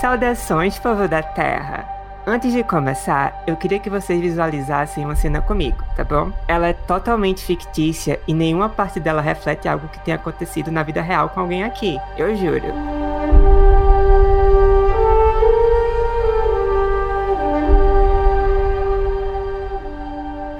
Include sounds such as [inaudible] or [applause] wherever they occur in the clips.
Saudações, povo da Terra! Antes de começar, eu queria que vocês visualizassem uma cena comigo, tá bom? Ela é totalmente fictícia e nenhuma parte dela reflete algo que tenha acontecido na vida real com alguém aqui, eu juro.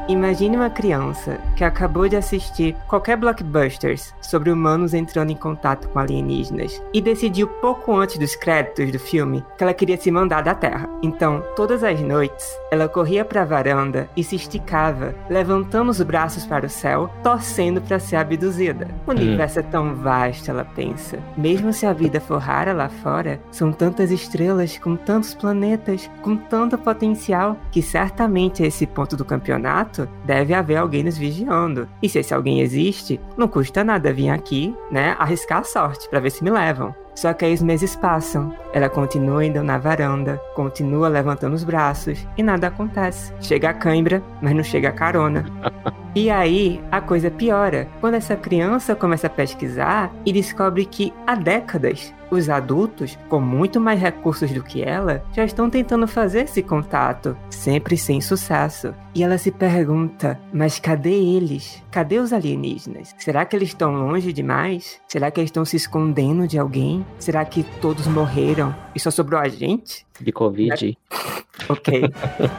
Imagine uma criança que acabou de assistir qualquer blockbusters sobre humanos entrando em contato com alienígenas e decidiu pouco antes dos créditos do filme que ela queria se mandar da Terra. Então, todas as noites, ela corria para a varanda e se esticava, levantando os braços para o céu, torcendo para ser abduzida. O hum. universo é tão vasto, ela pensa. Mesmo se a vida for rara lá fora, são tantas estrelas com tantos planetas, com tanto potencial, que certamente a esse ponto do campeonato deve haver alguém nos vigiando. E se esse alguém existe, não custa nada vir aqui, né, arriscar a sorte para ver se me levam. Só que aí os meses passam, ela continua indo na varanda, continua levantando os braços e nada acontece. Chega a cãibra, mas não chega a carona. [laughs] E aí a coisa piora quando essa criança começa a pesquisar e descobre que há décadas os adultos, com muito mais recursos do que ela, já estão tentando fazer esse contato, sempre sem sucesso. E ela se pergunta: mas cadê eles? Cadê os alienígenas? Será que eles estão longe demais? Será que eles estão se escondendo de alguém? Será que todos morreram e só sobrou a gente? De Covid. [laughs] Ok.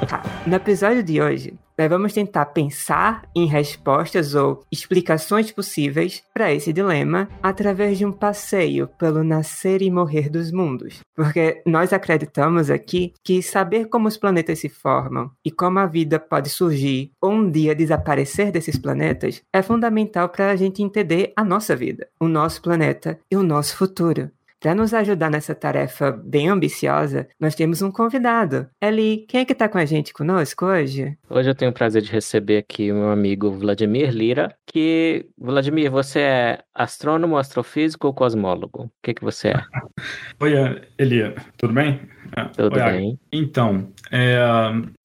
Tá. No episódio de hoje, nós vamos tentar pensar em respostas ou explicações possíveis para esse dilema através de um passeio pelo nascer e morrer dos mundos. Porque nós acreditamos aqui que saber como os planetas se formam e como a vida pode surgir ou um dia desaparecer desses planetas é fundamental para a gente entender a nossa vida, o nosso planeta e o nosso futuro. Para nos ajudar nessa tarefa bem ambiciosa, nós temos um convidado. Eli, quem é que está com a gente conosco hoje? Hoje eu tenho o prazer de receber aqui o meu amigo Vladimir Lira, que, Vladimir, você é astrônomo, astrofísico ou cosmólogo? O que, que você é? [laughs] Oi, Eli, tudo bem? É, tudo Oi, bem. Então, é,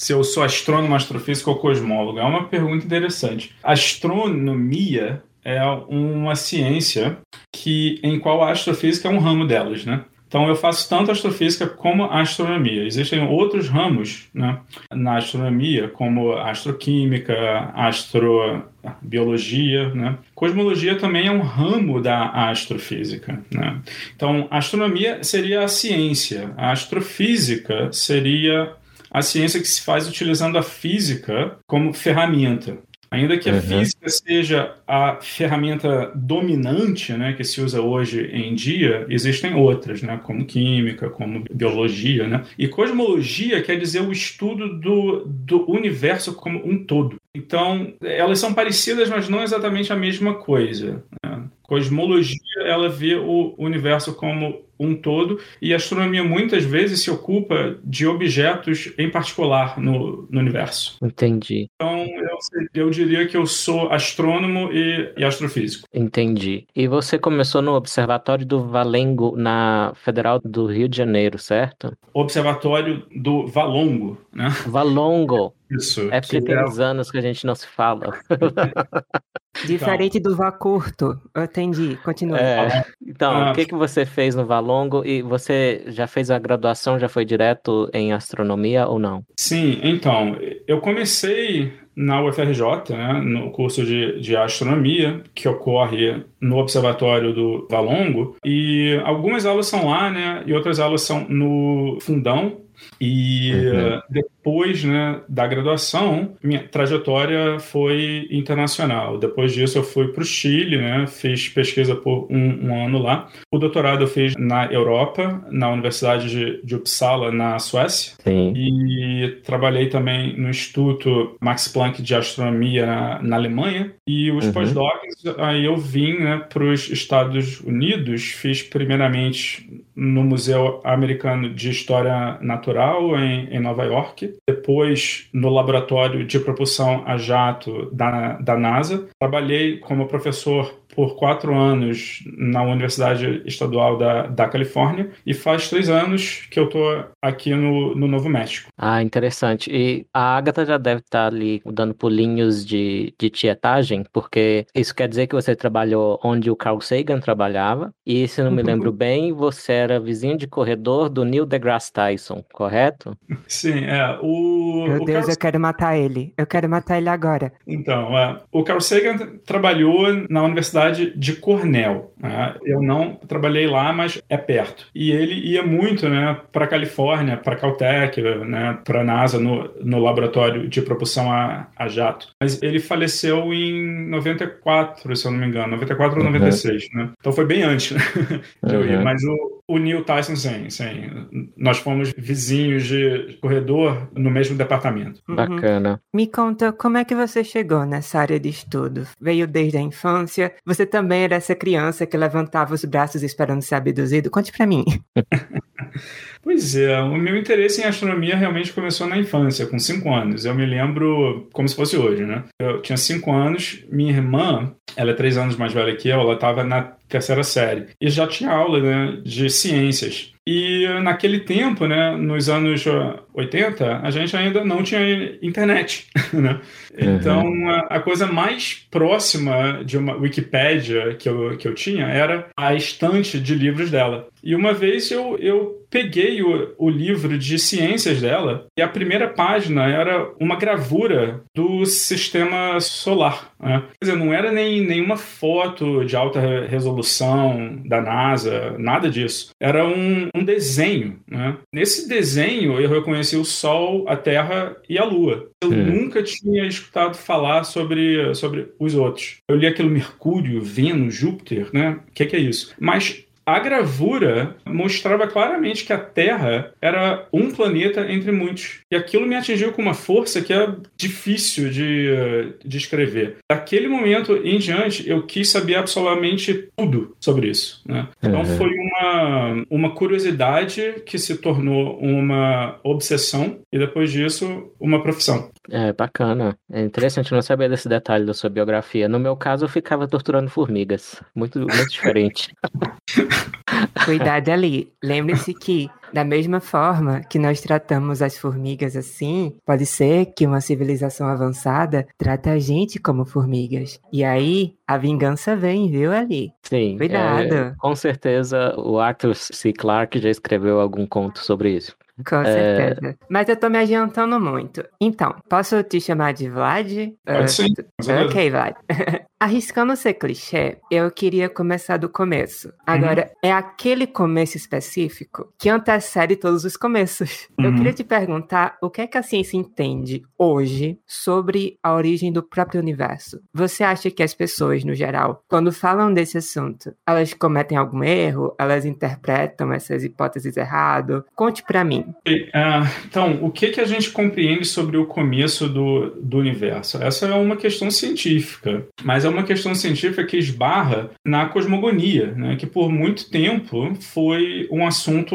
se eu sou astrônomo, astrofísico ou cosmólogo? É uma pergunta interessante. Astronomia é uma ciência que em qual a astrofísica é um ramo delas, né? Então eu faço tanto astrofísica como astronomia. Existem outros ramos né, na astronomia, como astroquímica, astrobiologia. Né? Cosmologia também é um ramo da astrofísica. Né? Então, astronomia seria a ciência, a astrofísica seria a ciência que se faz utilizando a física como ferramenta. Ainda que a uhum. física seja a ferramenta dominante né, que se usa hoje em dia, existem outras, né, como química, como biologia. Né? E cosmologia quer dizer o estudo do, do universo como um todo. Então, elas são parecidas, mas não exatamente a mesma coisa. Né? Cosmologia, ela vê o universo como um todo, e a astronomia muitas vezes se ocupa de objetos em particular no, no universo. Entendi. Então, eu, eu, diria que eu sou astrônomo e, e, astrofísico. Entendi. E você começou no Observatório do Valengo, na Federal do Rio de Janeiro, certo? Observatório do Valongo, né? Valongo. Isso. É porque tem é... uns anos que a gente não se fala. [laughs] Diferente então, do vá curto. Eu entendi. Continua. É, então, ah, o que, que você fez no Valongo? E você já fez a graduação, já foi direto em astronomia ou não? Sim, então, eu comecei na UFRJ, né, no curso de, de astronomia, que ocorre no Observatório do Valongo, e algumas aulas são lá, né, e outras aulas são no Fundão, e uhum. Depois né, da graduação, minha trajetória foi internacional. Depois disso, eu fui para o Chile, né, fiz pesquisa por um, um, ano lá. O doutorado eu fiz na Europa, na Universidade de, de Uppsala, na Suécia. Sim. E trabalhei também no Instituto Max Planck de Astronomia na, na Alemanha. E os uhum. pós-docs, aí eu vim né, para os Estados Unidos, fiz primeiramente no Museu Americano de História Natural, em, em Nova York. Depois, no Laboratório de Propulsão a Jato da, da NASA. Trabalhei como professor por quatro anos na Universidade Estadual da, da Califórnia e faz três anos que eu estou aqui no, no Novo México. Ah, interessante. E a Agatha já deve estar ali dando pulinhos de, de tietagem, porque isso quer dizer que você trabalhou onde o Carl Sagan trabalhava, e se não me lembro bem, você era vizinho de corredor do Neil deGrasse Tyson, correto? Sim, é. O, Meu o Deus, Carl- eu quero matar ele. Eu quero matar ele agora. Então, é, o Carl Sagan trabalhou na Universidade de Cornell. né? Eu não trabalhei lá, mas é perto. E ele ia muito né, para a Califórnia, para a Caltech, né, para a NASA, no, no laboratório de propulsão a, a jato. Mas ele faleceu em 94, se eu não me engano, 94 ou Uhum. 96. Né? Então foi bem antes né. [laughs] Uhum. Mas o, o Neil Tyson, sim, sim. Nós fomos vizinhos de corredor no mesmo departamento. Uhum. Bacana. Me conta como é que você chegou nessa área de estudo? Veio desde a infância? Você também era essa criança que levantava os braços esperando ser abduzido? Conte pra mim. [laughs] Pois é, o meu interesse em astronomia realmente começou na infância, com cinco anos. Eu me lembro como se fosse hoje, né? Eu tinha cinco anos, minha irmã, ela é três anos mais velha que eu, ela estava na terceira série e já tinha aula né, de ciências. E naquele tempo, né, nos anos ah, 80, a gente ainda não tinha internet, [laughs] né? Então, a, a coisa mais próxima de uma Wikipédia que eu, que eu tinha era a estante de livros dela. E uma vez eu, eu peguei o, o livro de ciências dela e a primeira página era uma gravura do sistema solar. Né? Quer dizer, não era nem nenhuma foto de alta re- resolução da NASA, nada disso. Era um, um desenho. Né? Nesse desenho eu reconheci o Sol, a Terra e a Lua. Eu Hum. nunca tinha escutado falar sobre, sobre os outros. Eu li aquilo Mercúrio, Vênus, Júpiter, né? O que, que é isso? Mas a gravura mostrava claramente que a Terra era um planeta entre muitos. E aquilo me atingiu com uma força que é difícil de eh, descrever. Daquele momento em diante, eu quis saber absolutamente tudo sobre isso. Né? Então Uhum. foi uma, uma curiosidade que se tornou uma obsessão e depois disso, uma profissão. É, bacana. É interessante não saber desse detalhe da sua biografia. No meu caso, eu ficava torturando formigas. Muito, muito diferente. [laughs] Cuidado ali. Lembre-se que, da mesma forma que nós tratamos as formigas assim, pode ser que uma civilização avançada trata a gente como formigas. E aí, a vingança vem, viu, ali? Sim. Cuidado. é, com certeza, o Arthur C. Clarke já escreveu algum conto sobre isso. Com certeza. Mas eu tô me adiantando muito. Então, posso te chamar de Vlad? Pode sim. com certeza. Ok, Vlad. [laughs] Arriscando ser clichê, eu queria começar do começo. Agora, é aquele começo específico que antecede todos os começos. Eu Uhum. queria te perguntar o que é que a ciência entende hoje sobre a origem do próprio universo. Você acha que as pessoas, no geral, quando falam desse assunto, elas cometem algum erro? Elas interpretam essas hipóteses errado? Conte pra mim. E, ah, então, o que, que a gente compreende sobre o começo do, do universo? Essa é uma questão científica, mas é uma questão científica que esbarra na cosmogonia, né, que por muito tempo foi um assunto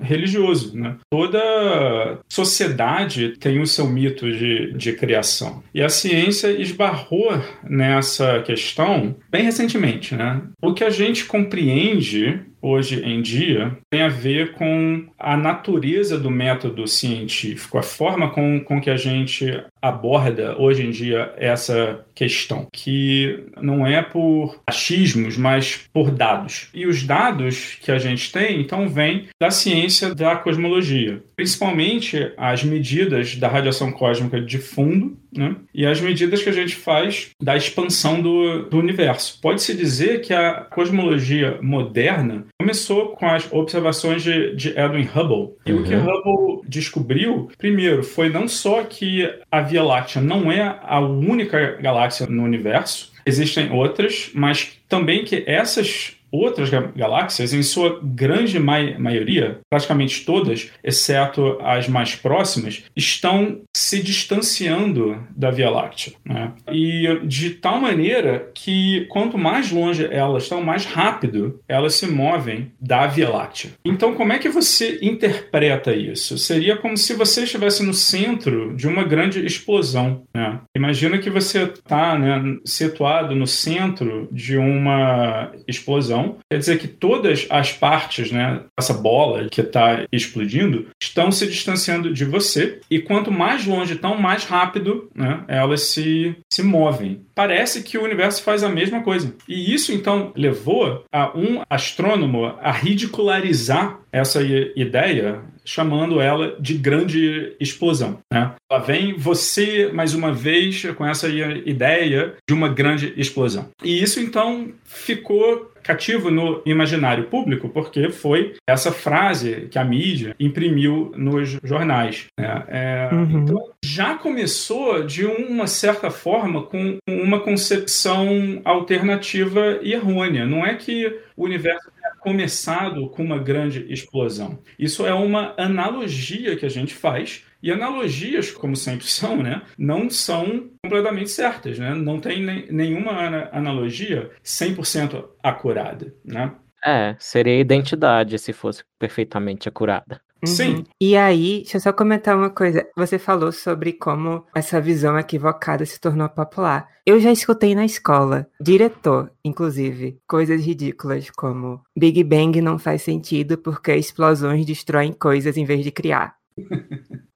religioso. Né? Toda sociedade tem o seu mito de, de criação. E a ciência esbarrou nessa questão bem recentemente. Né? O que a gente compreende hoje em dia tem a ver com a natureza do método científico, a forma com, com que a gente aborda hoje em dia essa questão, que não é por achismos, mas por dados. E os dados que a gente tem, então, vêm da ciência da cosmologia, principalmente as medidas da radiação cósmica de fundo né? e as medidas que a gente faz da expansão do, do universo. Pode-se dizer que a cosmologia moderna começou com as observações de, de Edwin Hubble. E o que Uhum. Hubble descobriu, primeiro, foi não só que a Via Láctea não é a única galáxia no universo, existem outras, mas também que essas outras galáxias, em sua grande maioria, praticamente todas, exceto as mais próximas, estão se distanciando da Via Láctea. Né? E de tal maneira que quanto mais longe elas estão, mais rápido elas se movem da Via Láctea. Então, como é que você interpreta isso? Seria como se você estivesse no centro de uma grande explosão. Né? Imagina que você está né, situado no centro de uma explosão. Quer dizer que todas as partes, né, essa bola que está explodindo, estão se distanciando de você. E quanto mais longe estão, mais rápido né, elas se, se movem. Parece que o universo faz a mesma coisa. E isso, então, levou a um astrônomo a ridicularizar essa ideia, chamando ela de grande explosão. Né? Lá vem você, mais uma vez, com essa ideia de uma grande explosão. E isso, então, ficou cativo no imaginário público, porque foi essa frase que a mídia imprimiu nos jornais. Né? É, uhum. Então, já começou de uma certa forma com uma concepção alternativa e errônea. Não é que o universo tenha começado com uma grande explosão. Isso é uma analogia que a gente faz e analogias, como sempre [laughs] são, né, não são completamente certas, né? Não tem nenhuma analogia 100% acurada, né? É, seria identidade se fosse perfeitamente acurada. Uhum. Sim. E aí, deixa eu só comentar uma coisa. Você falou sobre como essa visão equivocada se tornou popular. Eu já escutei na escola, diretor, inclusive, coisas ridículas como Big Bang não faz sentido porque explosões destroem coisas em vez de criar.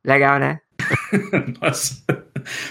Legal, né? [laughs] Nossa.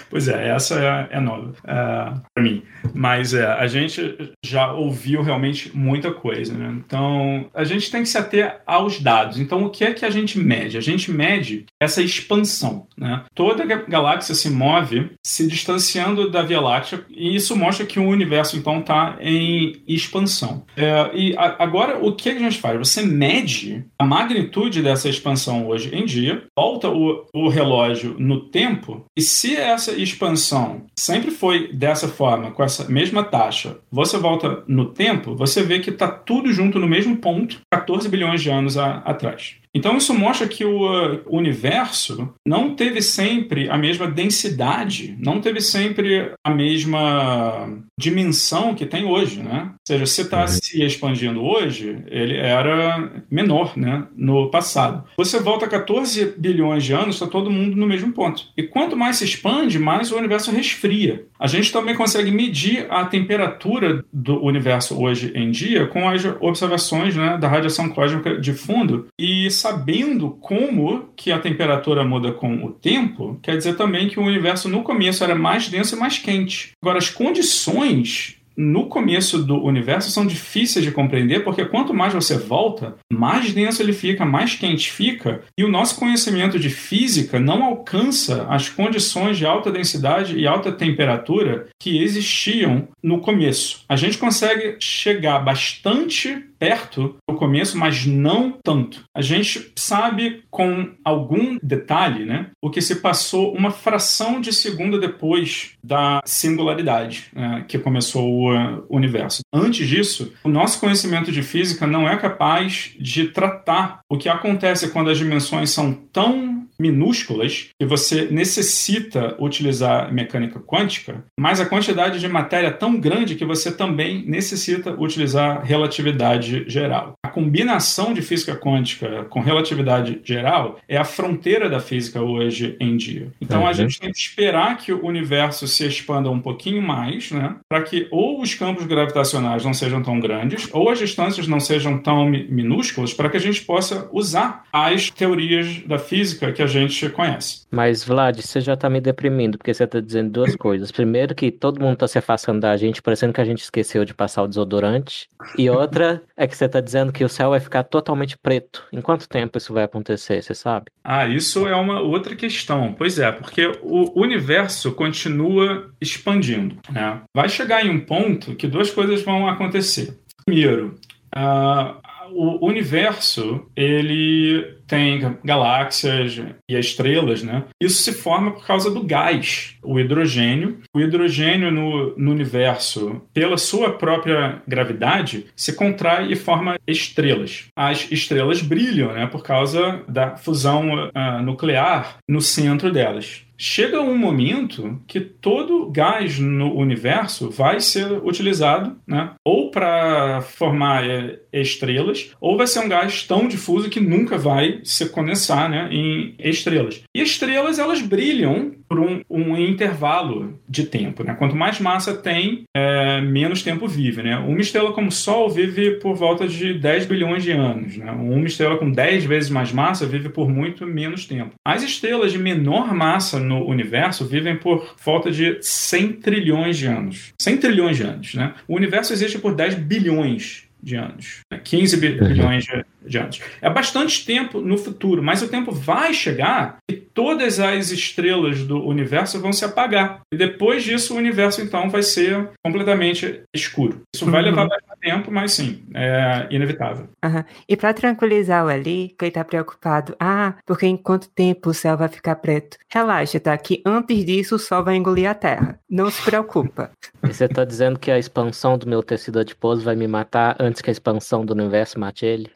Pois é, essa é, é nova é, para mim. Mas é, a gente já ouviu realmente muita coisa, né? Então, a gente tem que se ater aos dados. Então, o que é que a gente mede? A gente mede essa expansão, né? Toda galáxia se move se distanciando da Via Láctea e isso mostra que o universo, então, está em expansão. É, e a, agora, o que a gente faz? Você mede a magnitude dessa expansão hoje em dia, volta o, o relógio no tempo e se essa expansão sempre foi dessa forma, com essa mesma taxa, você volta no tempo, você vê que está tudo junto no mesmo ponto 14 bilhões de anos a, atrás. Então isso mostra que o uh, universo não teve sempre a mesma densidade, não teve sempre a mesma dimensão que tem hoje, né? Ou seja, se está uhum. se expandindo hoje, ele era menor, né? No passado. Você volta 14 bilhões de anos, está todo mundo no mesmo ponto. E quanto mais se expande, mais o universo resfria. A gente também consegue medir a temperatura do universo hoje em dia com as observações né, da radiação cósmica de fundo e sabendo como que a temperatura muda com o tempo, quer dizer também que o universo no começo era mais denso e mais quente. Agora, as condições no começo do universo são difíceis de compreender, porque quanto mais você volta, mais denso ele fica, mais quente fica, e o nosso conhecimento de física não alcança as condições de alta densidade e alta temperatura que existiam no começo. A gente consegue chegar bastante perto no começo, mas não tanto. A gente sabe com algum detalhe, né, o que se passou uma fração de segundo depois da singularidade né, que começou o universo. Antes disso, o nosso conhecimento de física não é capaz de tratar o que acontece quando as dimensões são tão minúsculas que você necessita utilizar mecânica quântica, mas a quantidade de matéria é tão grande que você também necessita utilizar relatividade geral. A combinação de física quântica com relatividade geral é a fronteira da física hoje em dia. Então uhum. a gente tem que esperar que o universo se expanda um pouquinho mais, né, para que ou os campos gravitacionais não sejam tão grandes ou as distâncias não sejam tão minúsculas para que a gente possa usar as teorias da física que a gente conhece. Mas, Vlad, você já tá me deprimindo, porque você tá dizendo duas coisas. Primeiro, que todo mundo tá se afastando da gente, parecendo que a gente esqueceu de passar o desodorante. E outra é que você tá dizendo que o céu vai ficar totalmente preto. Em quanto tempo isso vai acontecer, você sabe? Ah, isso é uma outra questão. Pois é, porque o universo continua expandindo. Né? Vai chegar em um ponto que duas coisas vão acontecer. Primeiro, uh, o universo, ele tem galáxias e estrelas, né? Isso se forma por causa do gás, o hidrogênio. O hidrogênio no, no universo, pela sua própria gravidade, se contrai e forma estrelas. As estrelas brilham, né? Por causa da fusão uh, nuclear no centro delas chega um momento que todo gás no universo vai ser utilizado, né? Ou para formar é, estrelas, ou vai ser um gás tão difuso que nunca vai se condensar, né, em estrelas. E estrelas elas brilham por um, um intervalo de tempo, né? Quanto mais massa tem, é, menos tempo vive, né? Uma estrela como o Sol vive por volta de 10 bilhões de anos, né? Uma estrela com 10 vezes mais massa vive por muito menos tempo. As estrelas de menor massa no universo vivem por volta de 100 trilhões de anos. 100 trilhões de anos, né? O universo existe por 10 bilhões de anos, né? 15 bilhões de, de anos. É bastante tempo no futuro, mas o tempo vai chegar e todas as estrelas do universo vão se apagar. E depois disso, o universo então vai ser completamente escuro. Isso vai uhum. levar bastante tempo, mas sim, é inevitável. Uhum. E para tranquilizar o Ali, que ele tá preocupado, ah, porque em quanto tempo o céu vai ficar preto? Relaxa, tá? Que antes disso o sol vai engolir a Terra. Não se preocupa. E você tá dizendo que a expansão do meu tecido adiposo vai me matar antes que a expansão do universo mate ele?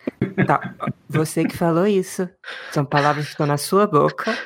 Tá, você que falou isso. São palavras que estão na sua boca.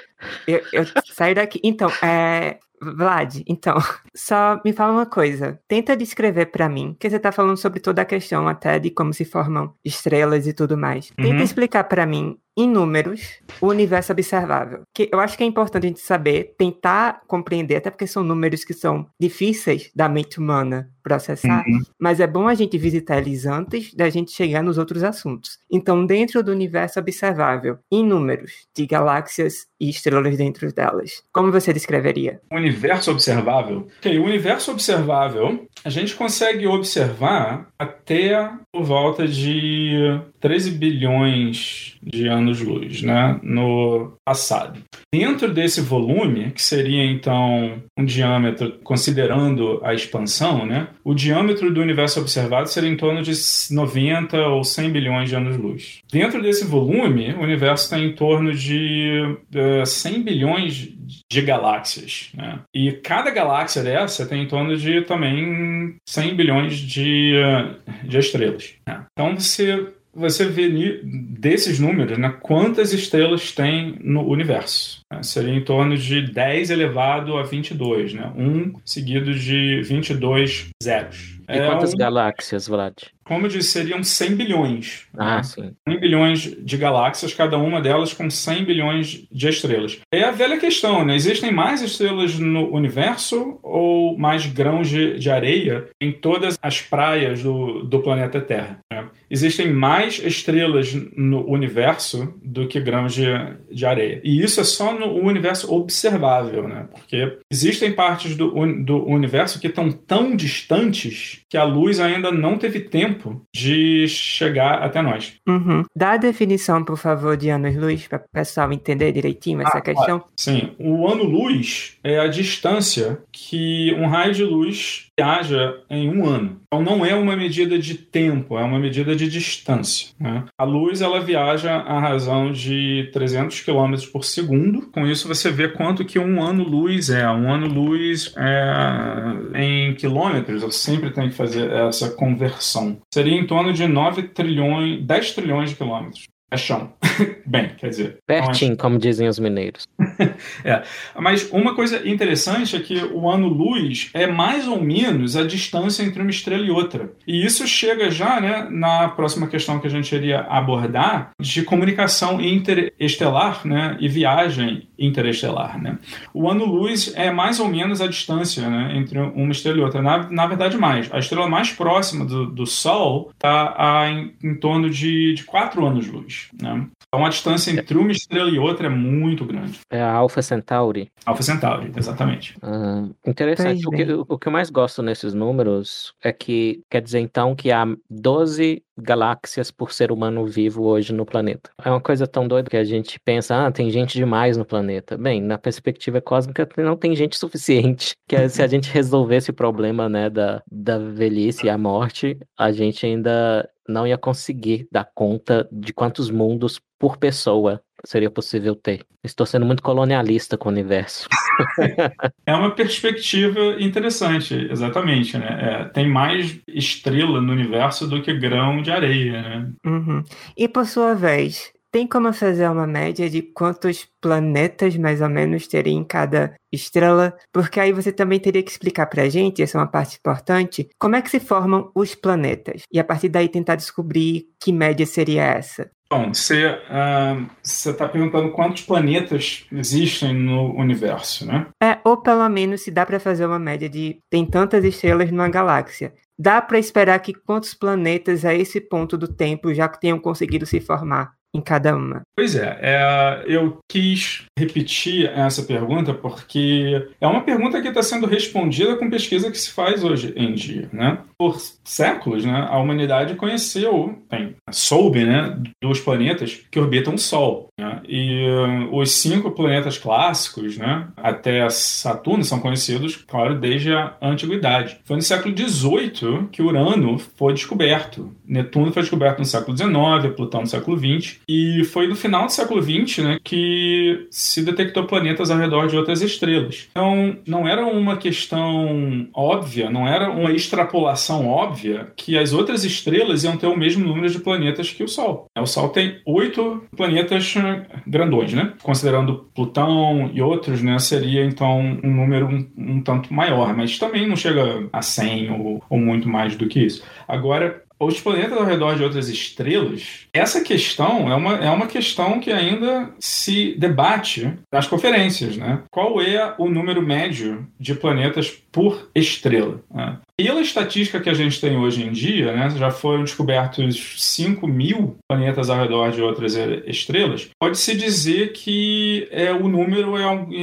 Eu, eu saio daqui. Então, é, Vlad, então, só me fala uma coisa. Tenta descrever para mim, que você tá falando sobre toda a questão até de como se formam estrelas e tudo mais. Tenta uhum. explicar para mim em números o universo observável. Que eu acho que é importante a gente saber, tentar compreender, até porque são números que são difíceis da mente humana processar, uhum. mas é bom a gente visitar eles antes da gente chegar nos outros assuntos. Então, dentro do universo observável, em números de galáxias e estrelas dentro delas, como você descreveria? Universo observável? Okay, o universo observável, a gente consegue observar até por volta de 13 bilhões de anos-luz, né, no passado. Dentro desse volume, que seria então um diâmetro, considerando a expansão, né, o diâmetro do universo observado seria em torno de 90 ou 100 bilhões de anos-luz. Dentro desse volume, o universo está em torno de uh, eh, 100 bilhões de galáxias. Né? E cada galáxia dessa tem em torno de também 100 bilhões de, uh, de estrelas. Né? Então você você vê desses números, né, quantas estrelas tem no universo. Né? Seria em torno de 10 elevado a 22, né? Um seguido de 22 zeros. E é quantas um... galáxias, Vlad? Como eu disse, seriam 100 bilhões. Ah, sim. 100 bilhões de galáxias, cada uma delas com 100 bilhões de estrelas. É a velha questão, né? Existem mais estrelas no universo ou mais grãos de, de areia em todas as praias do, do planeta Terra? Né? Existem mais estrelas no universo do que grãos de, de areia. E isso é só no universo observável, né? Porque existem partes do, do universo que estão tão distantes que a luz ainda não teve tempo tempo de chegar até nós. Uhum. Dá a definição, por favor, de anos-luz, para o pessoal entender direitinho essa ah, questão. Claro. Sim, o ano-luz é a distância que um raio de luz viaja em um ano. Então não é uma medida de tempo, é uma medida de distância. Né? A luz ela viaja a razão de 300 km por segundo. Com isso você vê quanto que um ano-luz é. Um ano-luz é em quilômetros. Eu sempre tenho que fazer essa conversão. Seria em torno de 9 trilhões, 10 trilhões de quilômetros chão. [laughs] Bem, quer dizer. Pertinho, é como dizem os mineiros. [laughs] é. Mas uma coisa interessante é que o ano-luz é mais ou menos a distância entre uma estrela e outra. E isso chega já né, na próxima questão que a gente iria abordar de comunicação interestelar né, e viagem interestelar. Né? O ano-luz é mais ou menos a distância né, entre uma estrela e outra. Na, na verdade, mais. A estrela mais próxima do, do Sol está em, em torno de, de 4 anos-luz. Né? Então a distância entre uma estrela e outra é muito grande. É a Alpha Centauri. Alpha Centauri, exatamente. Ah, interessante. O que, o que eu mais gosto nesses números é que quer dizer então que há 12 galáxias por ser humano vivo hoje no planeta. É uma coisa tão doida que a gente pensa, ah, tem gente demais no planeta. Bem, na perspectiva cósmica não tem gente [laughs] suficiente. Que se a gente resolver esse problema, né, da, da velhice e a morte, a gente ainda não ia conseguir dar conta de quantos mundos por pessoa seria possível ter. Estou sendo muito colonialista com o universo. [laughs] é uma perspectiva interessante, exatamente, né? É, tem mais estrela no universo do que grão de areia, né? Uhum. E por sua vez, tem como fazer uma média de quantos planetas mais ou menos teria em cada estrela? Porque aí você também teria que explicar pra gente, essa é uma parte importante, como é que se formam os planetas. E a partir daí tentar descobrir que média seria essa. Bom, você uh, está perguntando quantos planetas existem no universo, né? É, ou pelo menos se dá para fazer uma média de tem tantas estrelas numa galáxia. Dá para esperar que quantos planetas a esse ponto do tempo já tenham conseguido se formar? em cada uma? Pois é, é, eu quis repetir essa pergunta porque é uma pergunta que está sendo respondida com pesquisa que se faz hoje em dia, né? Por séculos, né, a humanidade conheceu, bem, soube, né, dos planetas que orbitam o Sol, né? E uh, os cinco planetas clássicos, né, até Saturno são conhecidos, claro, desde a antiguidade. Foi no século XVIII que Urano foi descoberto. Netuno foi descoberto no século XIX, Plutão no século XX e foi no final do século XX né, que se detectou planetas ao redor de outras estrelas. Então, não era uma questão óbvia, não era uma extrapolação óbvia que as outras estrelas iam ter o mesmo número de planetas que o Sol. O Sol tem oito planetas eh, grandões, né? Considerando Plutão e outros, né, seria então um número um, um tanto maior, mas também não chega a 100 ou, ou muito mais do que isso. Agora, os planetas ao redor de outras estrelas, essa questão é uma, é uma questão que ainda se debate nas conferências, né? Qual é o número médio de planetas por estrela? Né? Pela estatística que a gente tem hoje em dia, né, já foram descobertos 5 mil planetas ao redor de outras estrelas, pode-se dizer que é, o número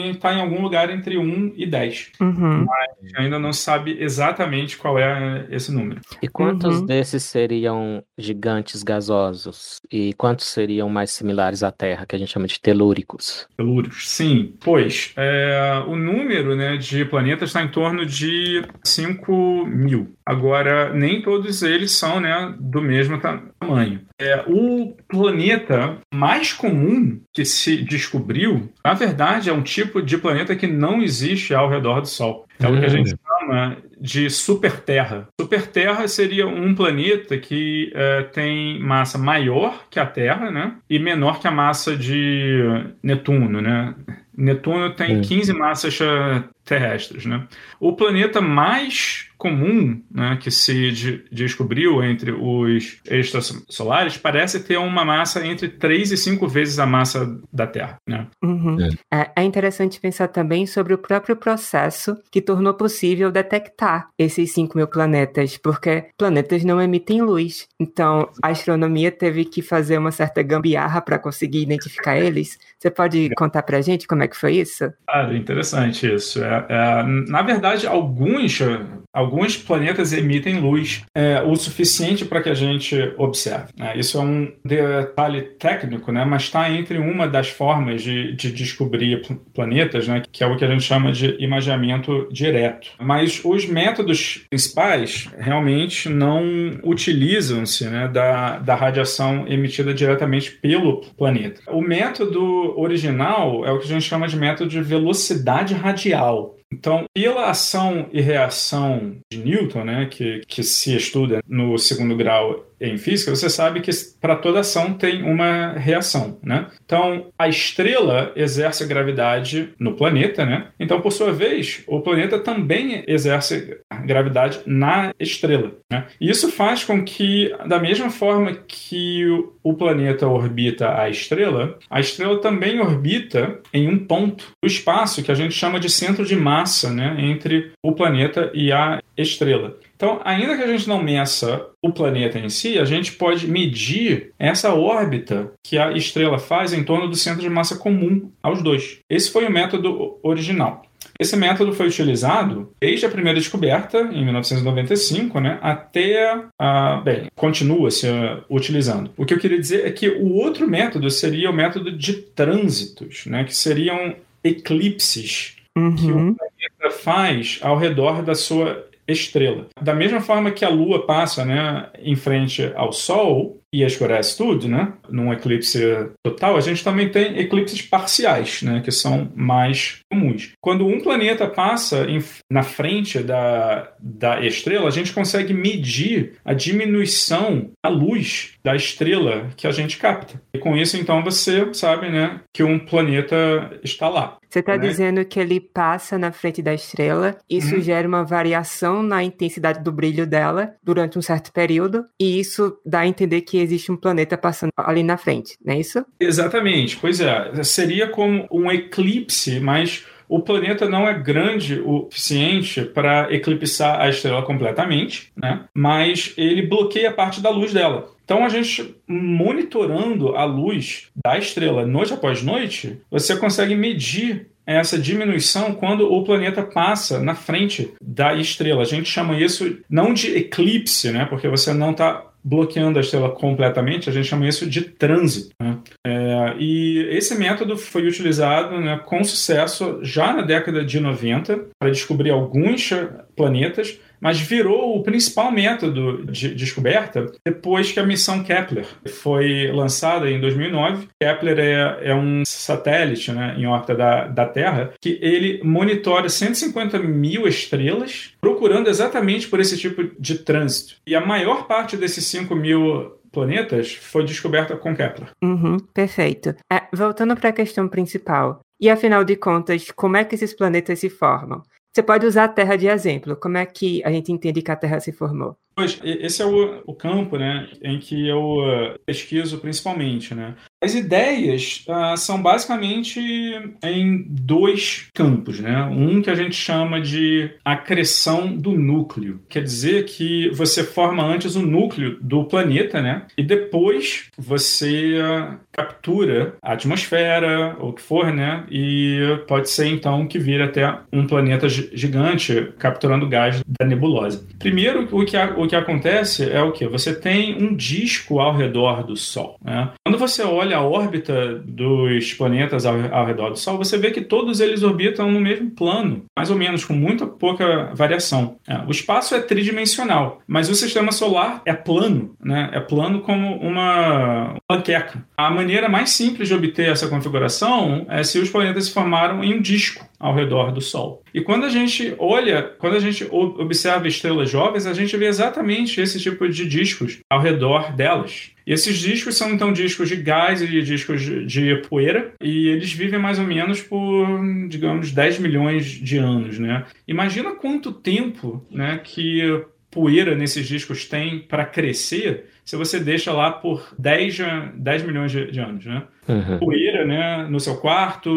está é, em algum lugar entre 1 e 10. Uhum. Mas ainda não sabe exatamente qual é esse número. E quantos uhum. desses seriam gigantes gasosos? E quantos seriam mais similares à Terra, que a gente chama de telúricos? Telúricos, sim. Pois, é, o número né, de planetas está em torno de 5 mil. Agora, nem todos eles são né, do mesmo tamanho. É, o planeta mais comum que se descobriu, na verdade, é um tipo de planeta que não existe ao redor do Sol. É o que a gente hum. chama de superterra. Superterra seria um planeta que é, tem massa maior que a Terra, né? E menor que a massa de Netuno, né? Netuno tem 15 massas terrestres, né? O planeta mais comum né, que se de descobriu entre os extrasolares parece ter uma massa entre 3 e 5 vezes a massa da Terra. Né? Uhum. É. é interessante pensar também sobre o próprio processo que tornou possível detectar esses 5 mil planetas, porque planetas não emitem luz. Então, a astronomia teve que fazer uma certa gambiarra para conseguir identificar eles. Você pode contar para a gente como é que foi isso? Ah, interessante isso. É, é, na verdade, alguns, alguns planetas emitem luz é, o suficiente para que a gente observe. Né? Isso é um detalhe técnico, né? mas está entre uma das formas de, de descobrir planetas, né? que é o que a gente chama de imageamento direto. Mas os métodos principais realmente não utilizam-se né? da, da radiação emitida diretamente pelo planeta. O método original é o que a gente chama de método de velocidade radial. Então, pela ação e reação de Newton, né, que, que se estuda no segundo grau em física, você sabe que para toda ação tem uma reação, né? Então, a estrela exerce gravidade no planeta, né? Então, por sua vez, o planeta também exerce gravidade na estrela, né? E isso faz com que, da mesma forma que o planeta orbita a estrela, a estrela também orbita em um ponto do espaço que a gente chama de centro de massa né, entre o planeta e a estrela. Então, ainda que a gente não meça o planeta em si, a gente pode medir essa órbita que a estrela faz em torno do centro de massa comum aos dois. Esse foi o método original. Esse método foi utilizado desde a primeira descoberta, em 1995, né, até a. Bem, continua se uh, utilizando. O que eu queria dizer é que o outro método seria o método de trânsitos, né, que seriam eclipses uhum. que o planeta faz ao redor da sua estrela. Da mesma forma que a Lua passa né, em frente ao Sol e escurece tudo, né, num eclipse total, a gente também tem eclipses parciais, né, que são mais comuns. Quando um planeta passa em, na frente da, da estrela, a gente consegue medir a diminuição da luz da estrela que a gente capta. E com isso, então, você sabe né, que um planeta está lá. Você está né? dizendo que ele passa na frente da estrela, isso uhum. gera uma variação na intensidade do brilho dela durante um certo período, e isso dá a entender que existe um planeta passando ali na frente, não é isso? Exatamente, pois é. Seria como um eclipse, mas o planeta não é grande o suficiente para eclipsar a estrela completamente, né? mas ele bloqueia parte da luz dela. Então, a gente monitorando a luz da estrela noite após noite, você consegue medir essa diminuição quando o planeta passa na frente da estrela. A gente chama isso não de eclipse, né? porque você não está bloqueando a estrela completamente, a gente chama isso de trânsito. Né? É, e esse método foi utilizado né, com sucesso já na década de 90 para descobrir alguns planetas mas virou o principal método de descoberta depois que a missão Kepler foi lançada em 2009. Kepler é, é um satélite né, em órbita da, da Terra que ele monitora 150 mil estrelas procurando exatamente por esse tipo de trânsito. E a maior parte desses 5 mil planetas foi descoberta com Kepler. Uhum, perfeito. É, voltando para a questão principal, e afinal de contas, como é que esses planetas se formam? Você pode usar a Terra de exemplo. Como é que a gente entende que a Terra se formou? Pois, esse é o, o campo né, em que eu uh, pesquiso principalmente. Né? As ideias uh, são basicamente em dois campos. Né? Um que a gente chama de acreção do núcleo. Quer dizer que você forma antes o núcleo do planeta né? e depois você uh, captura a atmosfera, ou o que for, né? e pode ser então que vira até um planeta gigante capturando gás da nebulosa. Primeiro, o que, a, o que acontece é o que? Você tem um disco ao redor do Sol. Né? Quando você olha a órbita dos planetas ao, ao, redor do Sol, você vê que todos eles orbitam no mesmo plano, mais ou menos, com muita pouca variação. É, o espaço é tridimensional, mas o sistema solar é plano, né? é plano como uma panqueca. A maneira mais simples de obter essa configuração é se os planetas se formaram em um disco ao redor do Sol. E quando a gente olha, quando a gente observa estrelas jovens, a gente vê exatamente esse tipo de discos ao redor delas. E esses discos são então discos de gás e discos de poeira, e eles vivem mais ou menos por, digamos, 10 milhões de anos, né? Imagina quanto tempo, né, que poeira nesses discos tem para crescer se você deixa lá por 10, 10 milhões de, de anos, né? Uhum. Poeira, né, no seu quarto,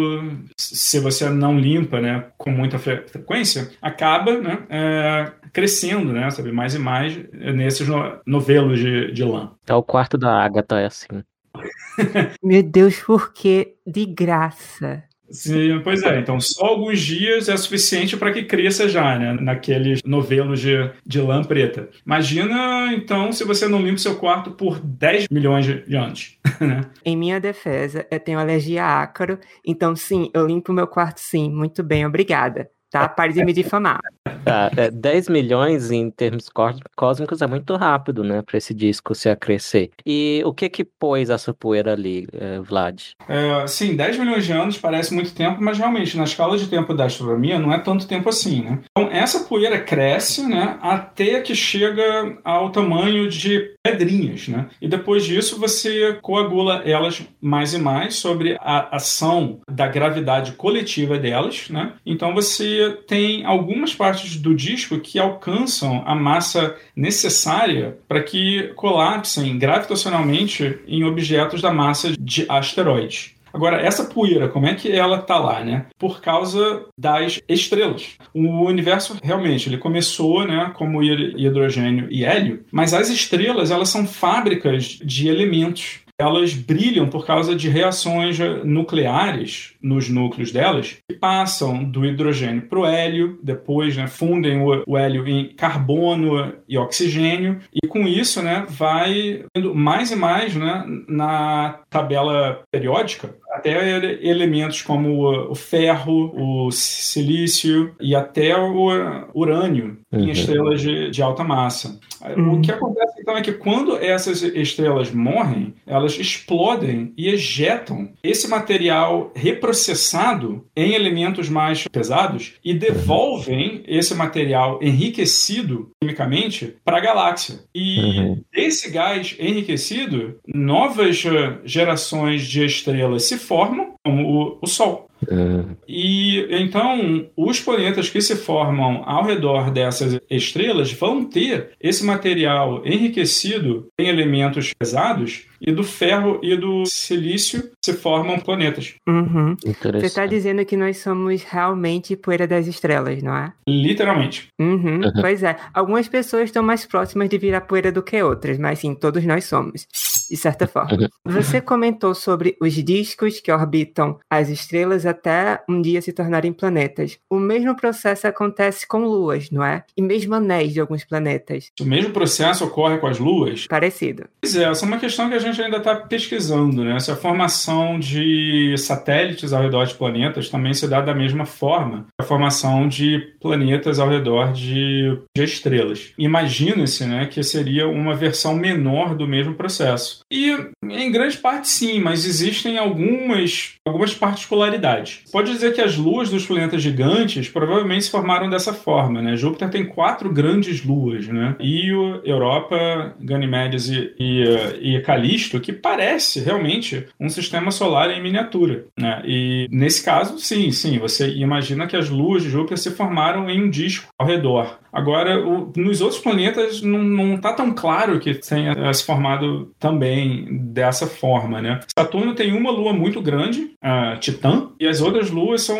se você não limpa, né, com muita frequência, acaba, né, é, crescendo, né, sabe, mais e mais nesses novelos de, de lã. É o quarto da Agatha, é assim. [laughs] Meu Deus, por que de graça? Sim, pois é. Então, só alguns dias é suficiente para que cresça já, né? Naqueles novelos de, de lã preta. Imagina, então, se você não limpa seu quarto por 10 milhões de anos. [laughs] Né? Em minha defesa, eu tenho alergia a ácaro, então sim, eu limpo meu quarto sim. Muito bem, obrigada tá? Pare de me difamar. Tá, é, 10 milhões em termos cósmicos é muito rápido, né, para esse disco se acrescer. E o que que pôs essa poeira ali, eh, Vlad? É, sim, 10 milhões de anos parece muito tempo, mas realmente na escala de tempo da astronomia não é tanto tempo assim, né? Então essa poeira cresce, né, até que chega ao tamanho de pedrinhas, né? E depois disso você coagula elas mais e mais sobre a ação da gravidade coletiva delas, né? Então você tem algumas partes do disco que alcançam a massa necessária para que colapsem gravitacionalmente em objetos da massa de asteroides. Agora, essa poeira, como é que ela tá lá, né? Por causa das estrelas. O universo realmente ele começou, né, como hidrogênio e hélio, mas as estrelas elas são fábricas de elementos elas brilham por causa de reações nucleares nos núcleos delas, que passam do hidrogênio para o hélio, depois né, fundem o, o, hélio em carbono e oxigênio, e com isso né, vai indo mais e mais né, na tabela periódica até elementos como o ferro, o silício e até o urânio uhum. em estrelas de, de alta massa. Uhum. O que acontece então é que quando essas estrelas morrem, elas explodem e ejetam esse material reprocessado em elementos mais pesados e devolvem esse material enriquecido quimicamente para a galáxia. E uhum. desse gás enriquecido, novas gerações de estrelas se formam, como o, o Sol. Uhum. E então os planetas que se formam ao redor dessas estrelas vão ter esse material enriquecido em elementos pesados e do ferro e do silício se formam planetas. Uhum. Você está dizendo que nós somos realmente poeira das estrelas, não é? Literalmente. Uhum. Uhum. Pois é. Algumas pessoas estão mais próximas de virar poeira do que outras, mas sim, todos nós somos, de certa forma. Uhum. Você comentou sobre os discos que orbitam as estrelas até um dia se tornarem planetas. O mesmo processo acontece com luas, não é? E mesmo anéis de alguns planetas. O mesmo processo ocorre com as luas? Parecido. Pois é, essa é uma questão que a gente ainda está pesquisando, né? Se a formação de satélites ao redor de planetas também se dá da mesma forma a formação de planetas ao redor de, de estrelas. Imagina-se, né, que seria uma versão menor do mesmo processo. E em grande parte sim, mas existem algumas, algumas particularidades. Pode dizer que as luas dos planetas gigantes provavelmente se formaram dessa forma, né? Júpiter tem quatro grandes luas, né? Io, Europa, Ganymedes e, e, e Calisto, que parece realmente um sistema solar em miniatura, né? E nesse caso, sim, sim, você imagina que as luas de Júpiter se formaram em um disco ao redor. Agora, o, nos outros planetas não está tão claro que tenha se formado também dessa forma, né? Saturno tem uma lua muito grande, a Titã, e as outras luas são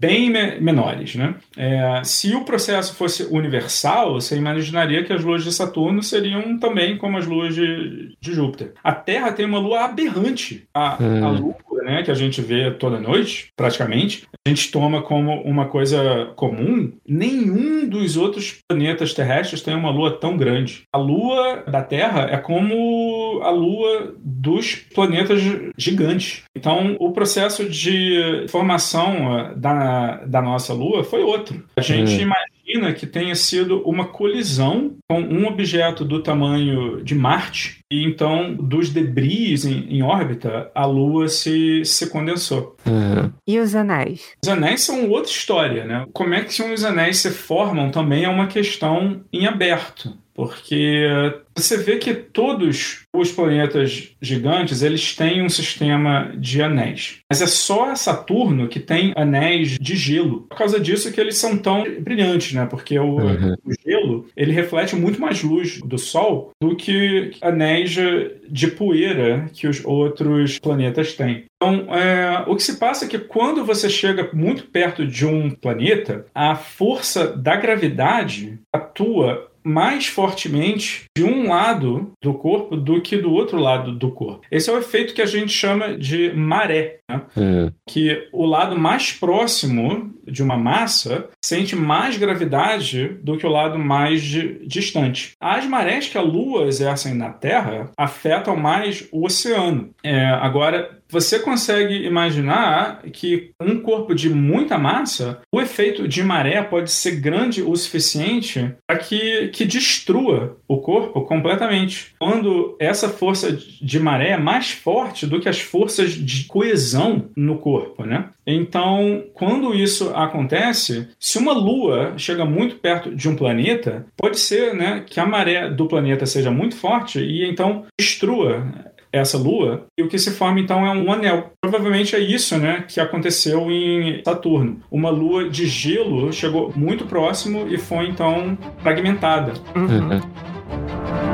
bem me menores. Né? É, se o processo fosse universal, você imaginaria que as luas de Saturno seriam também como as luas de, de Júpiter. A Terra tem uma lua aberrante. A, hum. a lua né, que a gente vê toda noite, praticamente, gente toma como uma coisa comum. Nenhum dos outros planetas terrestres tem uma lua tão grande. A lua da Terra é como a lua dos planetas gigantes. Então, o processo de formação da da, nossa Lua foi outro. A gente hum. imagina que tenha sido uma colisão com um objeto do tamanho de Marte, e então, dos debris em, em órbita, a Lua se, se condensou. Uhum. E os anéis? Os anéis são outra história, né? Como é que os anéis se formam também é uma questão em aberto. Porque você vê que todos os planetas gigantes eles têm um sistema de anéis. Mas é só Saturno que tem anéis de gelo. Por causa disso que eles são tão brilhantes, né? Porque o, uhum. o gelo ele reflete muito mais luz do Sol do que anéis de poeira que os outros planetas têm. Então, é, o que se passa é que quando você chega muito perto de um planeta, a força da gravidade atua mais fortemente de um lado do corpo do que do outro lado do corpo. Esse é o efeito que a gente chama de maré, né? é. que o lado mais próximo de uma massa sente mais gravidade do que o lado mais distante. As marés que a Lua exercem na Terra afetam mais o oceano. É, agora, você consegue imaginar que um corpo de muita massa, o efeito de maré pode ser grande o suficiente para que, que destrua o corpo completamente. Quando essa força de maré é mais forte do que as forças de coesão no corpo, né? Então, quando isso acontece, se uma lua chega muito perto de um planeta, pode ser né, que a maré do planeta seja muito forte e então destrua essa lua, e o que se forma então é um anel. Provavelmente é isso né, que aconteceu em Saturno. Uma lua de gelo chegou muito próximo e foi então fragmentada. Uhum.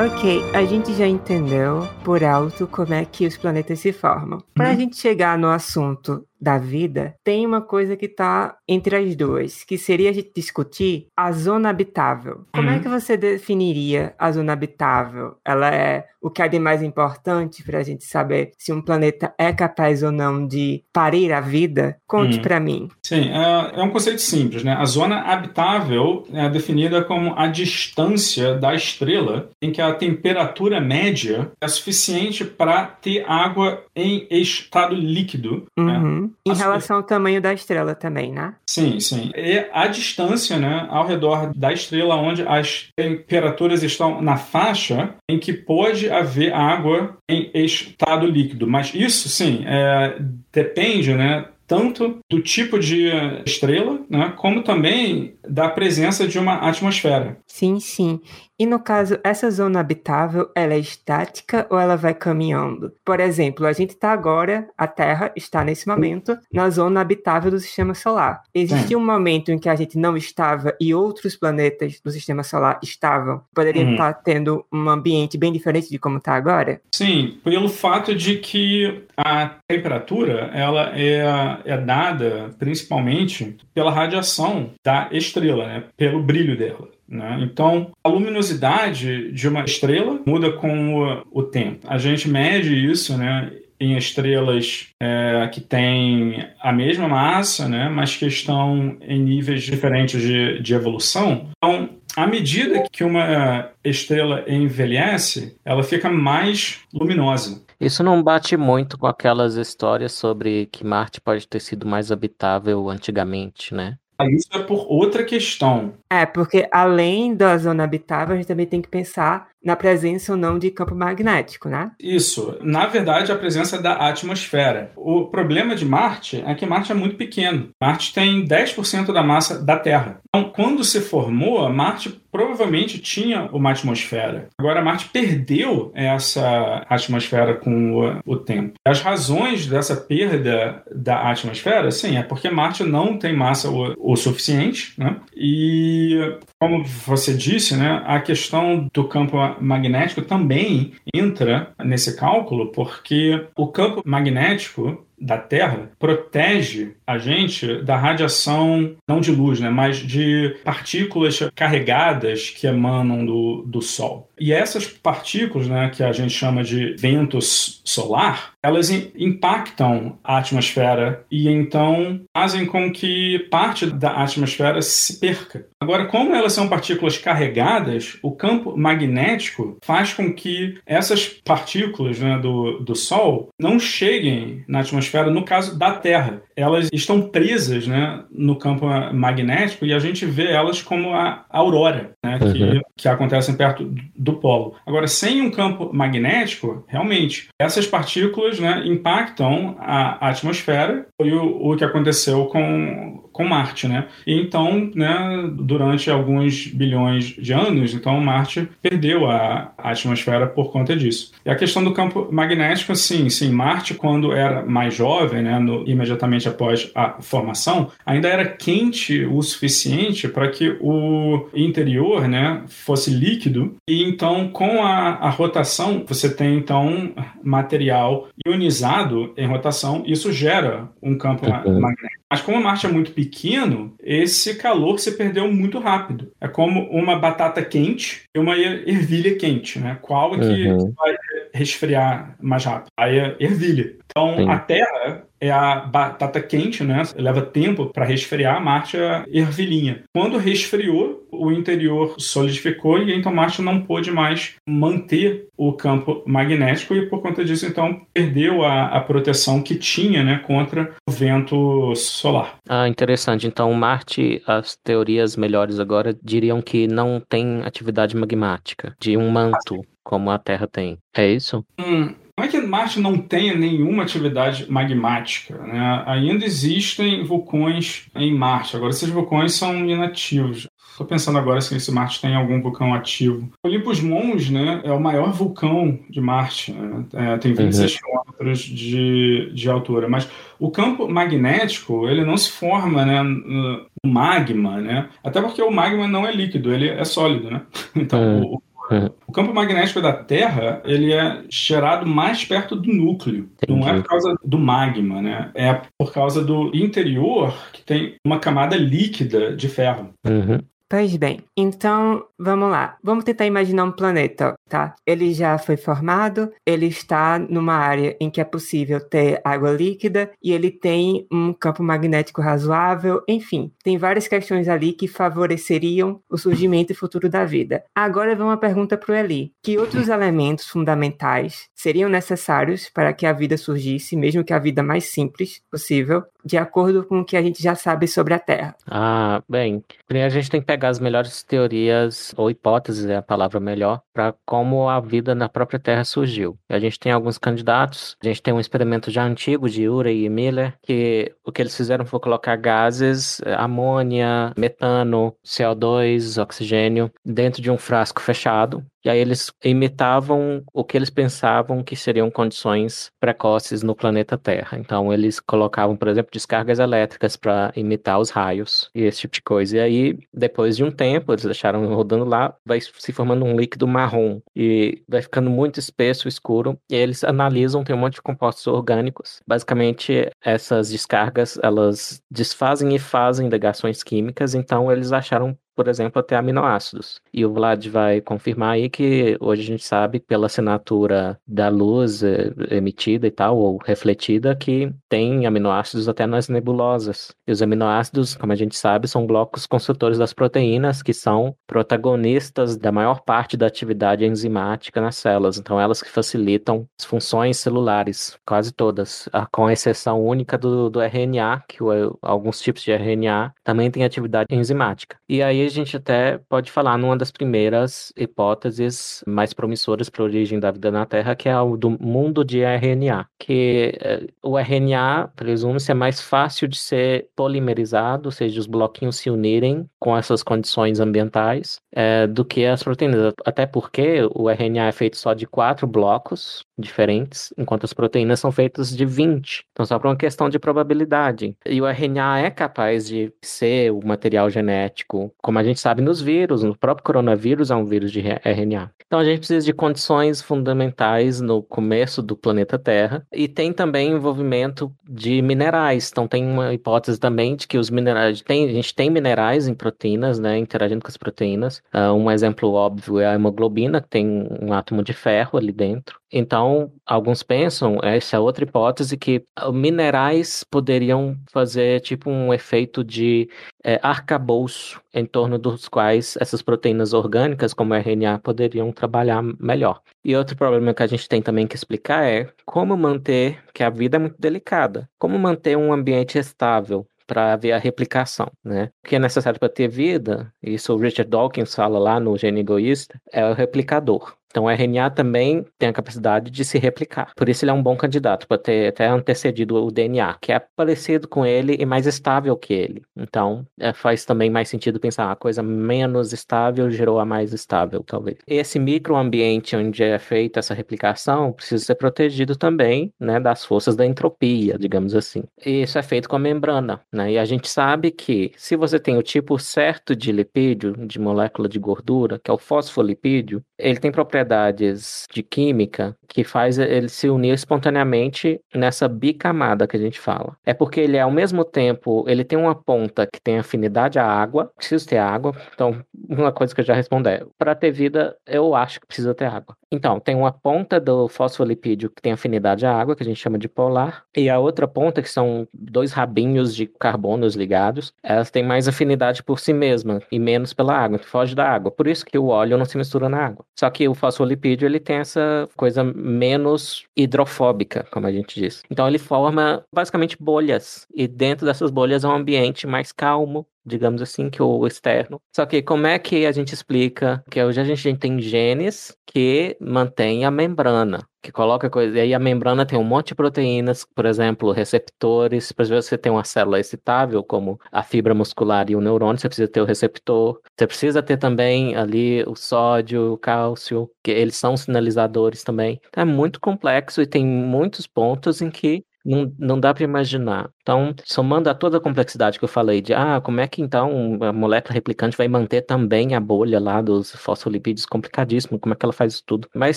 Ok, a gente já entendeu por alto como é que os planetas se formam. Para a uhum. gente chegar no assunto da vida, tem uma coisa que está entre as duas, que seria a gente discutir a zona habitável. Como é uhum. é que você definiria a zona habitável? Ela é o que é de mais importante para a gente saber se um planeta é capaz ou não de parir a vida? Conte uhum. para mim. Sim, é, é, um conceito simples, né? A zona habitável é definida como a distância da estrela em que a temperatura média é suficiente para ter água em estado líquido. Né? Uhum. Em relação ao tamanho da estrela também, né? Sim, sim. E a distância, né, ao redor da estrela, onde as temperaturas estão na faixa em que pode haver água em estado líquido. Mas isso, sim, é, depende, né, tanto do tipo de estrela, né, como também da presença de uma atmosfera. Sim, sim. E no caso, essa zona habitável, ela é estática ou ela vai caminhando? Por exemplo, a gente está agora, a Terra está nesse momento na zona habitável do Sistema Solar. Existia um momento em que a gente não estava e outros planetas do Sistema Solar estavam? Poderiam uhum. estar tendo um ambiente bem diferente de como está agora? Sim, pelo fato de que a temperatura ela é, é dada principalmente pela radiação da estrela, né? pelo brilho dela. Né? Então, a luminosidade de uma estrela muda com o, o tempo. A gente mede isso né, em estrelas é, que têm a mesma massa, né, mas que estão em níveis diferentes de, de evolução. Então, à medida que uma estrela envelhece, ela fica mais luminosa. Isso não bate muito com aquelas histórias sobre que Marte pode ter sido mais habitável antigamente, né? Isso é por outra questão. É, porque além da zona habitável, a gente também tem que pensar na presença ou não de campo magnético, né? Isso. Na verdade, a presença da atmosfera. O problema de Marte é que Marte é muito pequeno. Marte tem 10% da massa da Terra. Então, quando se formou, Marte provavelmente tinha uma atmosfera. Agora, Marte perdeu essa atmosfera com o, o tempo. As razões dessa perda da atmosfera, sim, é porque Marte não tem massa o, o suficiente, né? E, como você disse, né, a questão do campo magnético também entra nesse cálculo, porque o campo magnético da Terra protege a gente da radiação, não de luz, né, mas de partículas carregadas que emanam do, do Sol. E essas partículas, né, que a gente chama de vento solar, elas impactam a atmosfera e então fazem com que parte da atmosfera se perca. Agora, como elas são partículas carregadas, o campo magnético faz com que essas partículas né, do, do Sol não cheguem na atmosfera, no caso da Terra. Elas estão presas né, no campo magnético e a gente vê elas como a aurora, né, uhum. que, que acontecem perto do polo. Agora, sem um campo magnético, realmente, essas partículas né, impactam a, atmosfera. Foi o, o que aconteceu com, com Marte, né? E então, né, durante alguns bilhões de anos, então Marte perdeu a, a, atmosfera por conta disso. E a questão do campo magnético, sim, sim, Marte quando era mais jovem, né, no, imediatamente após a formação, ainda era quente o suficiente para que o interior, né, fosse líquido. E então, com a, a rotação, você tem então material ionizado em rotação. Isso gera um campo uhum. magnético. Mas como Marte é muito pequeno, esse calor se perdeu muito rápido. É como uma batata quente e uma ervilha quente, né? Qual é que uhum. vai resfriar mais rápido? Aí a ervilha. Então, Sim. a Terra é a batata quente, né? Leva tempo para resfriar, Marte é ervilhinha. Quando resfriou, o interior solidificou e então Marte não pôde mais manter o campo magnético e por conta disso então perdeu a, a proteção que tinha, né, contra o vento solar. Ah, interessante. Então Marte, as teorias melhores agora diriam que não tem atividade magmática de um manto. Como a Terra tem. É isso? Hum, não é que Marte não tenha nenhuma atividade magmática. Né? Ainda existem vulcões em Marte. Agora, esses vulcões são inativos. Estou pensando agora se esse Marte tem algum vulcão ativo. Olympus Mons né, é o maior vulcão de Marte. Né? É, tem 26 uhum. quilômetros de, de altura. Mas o campo magnético ele não se forma né, no magma. Né? Até porque o magma não é líquido, ele é sólido. Né? [laughs] Então, uhum. o, Uhum. [laughs] O campo magnético da Terra ele é gerado mais perto do núcleo. Entendi. Não é por causa do magma, né? É por causa do interior que tem uma camada líquida de ferro. Uhum. Pois bem, então vamos lá. Vamos tentar imaginar um planeta, tá? Ele já foi formado, ele está numa área em que é possível ter água líquida e ele tem um campo magnético razoável, enfim, tem várias questões ali que favoreceriam o surgimento e futuro da vida. Agora vem uma pergunta para o Eli: que outros elementos fundamentais seriam necessários para que a vida surgisse, mesmo que a vida mais simples possível, de acordo com o que a gente já sabe sobre a Terra? Ah, bem, primeiro a gente tem que pegar as melhores teorias, ou hipóteses é a palavra melhor, para como a vida na própria Terra surgiu. A gente tem alguns candidatos, a gente tem um experimento já antigo de Urey e Miller, que o que eles fizeram foi colocar gases, eh, amônia, metano, CO2, oxigênio, dentro de um frasco fechado, e aí eles imitavam o que eles pensavam que seriam condições precoces no planeta Terra. Então eles colocavam, por exemplo, descargas elétricas para imitar os raios e esse tipo de coisa. E aí, depois de um tempo, eles deixaram rodando lá, vai se formando um líquido marrom e vai ficando muito espesso, escuro. E eles analisam, tem um monte de compostos orgânicos. Basicamente, essas descargas, elas desfazem e fazem ligações químicas, então eles acharam por exemplo, até aminoácidos. E o Vlad vai confirmar aí que hoje a gente sabe, pela assinatura da luz eh, emitida e tal, ou refletida, que tem aminoácidos até nas nebulosas. E os aminoácidos, como a gente sabe, são blocos construtores das proteínas, que são protagonistas da maior parte da atividade enzimática nas células. Então, elas que facilitam as funções celulares, quase todas, com exceção única do, do RNA, que alguns tipos de RNA também têm atividade enzimática. E aí, a gente até pode falar numa das primeiras hipóteses mais promissoras para a origem da vida na Terra, que é o do mundo de RNA, que eh, o RNA, presume-se, é mais fácil de ser polimerizado, ou seja, os bloquinhos se unirem com essas condições ambientais, é, do que as proteínas. Até porque o RNA é feito só de quatro blocos diferentes, enquanto as proteínas são feitas de 20. Então, só para uma questão de probabilidade. E o RNA é capaz de ser o material genético como a gente sabe nos vírus, no próprio coronavírus é um vírus de RNA. Então a gente precisa de condições fundamentais no começo do planeta Terra e tem também envolvimento de minerais. Então tem uma hipótese também de que os minerais, tem, a gente tem minerais em proteínas, né, interagindo com as proteínas. Uh, um exemplo óbvio é a hemoglobina, que tem um átomo de ferro ali dentro. Então, alguns pensam, essa é outra hipótese, que minerais poderiam fazer tipo um efeito de é, arcabouço em torno dos quais essas proteínas orgânicas, como RNA, poderiam trabalhar melhor. E outro problema que a gente tem também que explicar é como manter, que a vida é muito delicada, como manter um ambiente estável para ver a replicação, né? O que é necessário para ter vida, isso o Richard Dawkins fala lá no Gene Egoísta, é o replicador. Então, o RNA também tem a capacidade de se replicar. Por isso, ele é um bom candidato para ter até antecedido o DNA, que é parecido com ele e mais estável que ele. Então, é, faz também mais sentido pensar uma coisa menos estável gerou a mais estável, talvez. Esse microambiente onde é feita essa replicação precisa ser protegido também, né, das forças da entropia, digamos assim. E isso é feito com a membrana, né? E a gente sabe que se você tem o tipo certo de lipídio, de molécula de gordura, que é o fosfolipídio, ele tem propriedades propriedades de química que faz ele se unir espontaneamente nessa bicamada que a gente fala. É porque ele, ao mesmo tempo, ele tem uma ponta que tem afinidade à água, precisa ter água. Então, uma coisa que eu já respondo é: para ter vida, eu acho que precisa ter água. Então, tem uma ponta do fosfolipídio que tem afinidade à água, que a gente chama de polar, e a outra ponta, que são dois rabinhos de carbonos ligados, elas têm mais afinidade por si mesma e menos pela água, que foge da água. Por isso que o óleo não se mistura na água. Só que o fosfolipídio, ele tem essa coisa menos hidrofóbica, como a gente diz. Então, ele forma basicamente bolhas, e dentro dessas bolhas é um ambiente mais calmo, digamos assim, que o externo. Só que como é que a gente explica que hoje a gente tem genes que mantêm a membrana, que coloca coisa, e aí a membrana tem um monte de proteínas, por exemplo, receptores, para você ter uma célula excitável, como a fibra muscular e o neurônio, você precisa ter o receptor, você precisa ter também ali o sódio, o cálcio, que eles são sinalizadores também. Então é muito complexo e tem muitos pontos em que não, não dá para imaginar. Então, somando a toda a complexidade que eu falei de, ah, como é que então a molécula replicante vai manter também a bolha lá dos fosfolipídios complicadíssimo, como é que ela faz isso tudo? Mas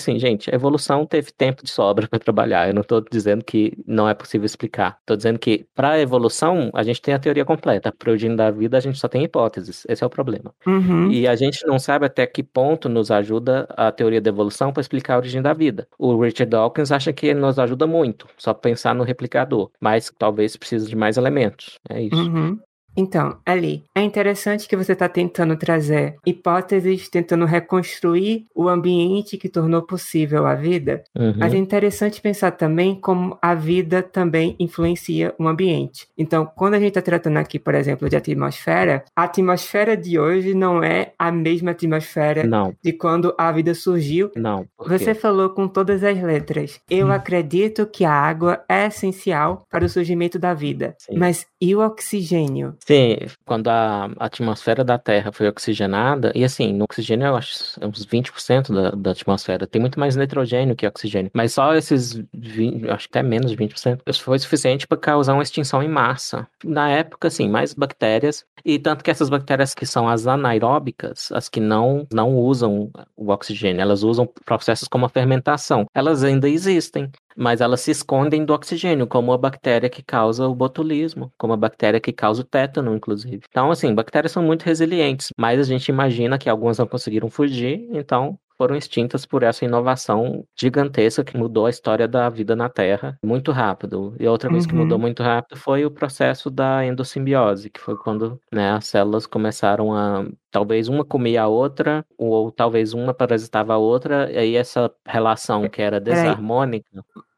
sim, gente, a evolução teve tempo de sobra [laughs] para trabalhar. Eu não estou dizendo que não é possível explicar. Estou dizendo que para a evolução a gente tem a teoria completa. Para o origem da vida a gente só tem hipóteses. Esse é o problema. Uhum. E a gente não sabe até que ponto nos ajuda a teoria da evolução para explicar a origem da vida. O Richard Dawkins acha que nos ajuda muito, só pensar no replicador, mas talvez precise de mais elementos. É isso. Uhum. Então, Ali, é interessante que você está tentando trazer hipóteses, tentando reconstruir o ambiente que tornou possível a vida, uhum. mas é interessante pensar também como a vida também influencia o ambiente. Então, quando a gente está tratando aqui, por exemplo, de atmosfera, a atmosfera de hoje não é a mesma atmosfera não. de quando a vida surgiu. Não. Você falou com todas as letras. Eu hum. acredito que a água é essencial para o surgimento da vida. Sim. Mas e o oxigênio? Sim, quando a atmosfera da Terra foi oxigenada, e assim, no oxigênio eu acho uns 20% da, da atmosfera, tem muito mais nitrogênio que oxigênio, mas só esses 20, acho que até menos de 20%, foi suficiente para causar uma extinção em massa. Na época, assim, mais bactérias, e tanto que essas bactérias que são as anaeróbicas, as que não, não usam o oxigênio, elas usam processos como a fermentação, elas ainda existem mas elas se escondem do oxigênio, como a bactéria que causa o botulismo, como a bactéria que causa o tétano, inclusive. Então, assim, bactérias são muito resilientes, mas a gente imagina que algumas não conseguiram fugir, então foram extintas por essa inovação gigantesca que mudou a história da vida na Terra muito rápido. E outra coisa uhum. que mudou muito rápido foi o processo da endossimbiose, que foi quando né, as células começaram a. Talvez uma comia a outra, ou talvez uma parasitava a outra, e aí essa relação que era desarmônica.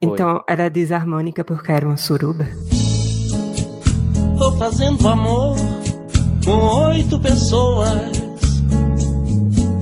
Então, era desarmônica porque era uma suruba? Tô fazendo amor com oito pessoas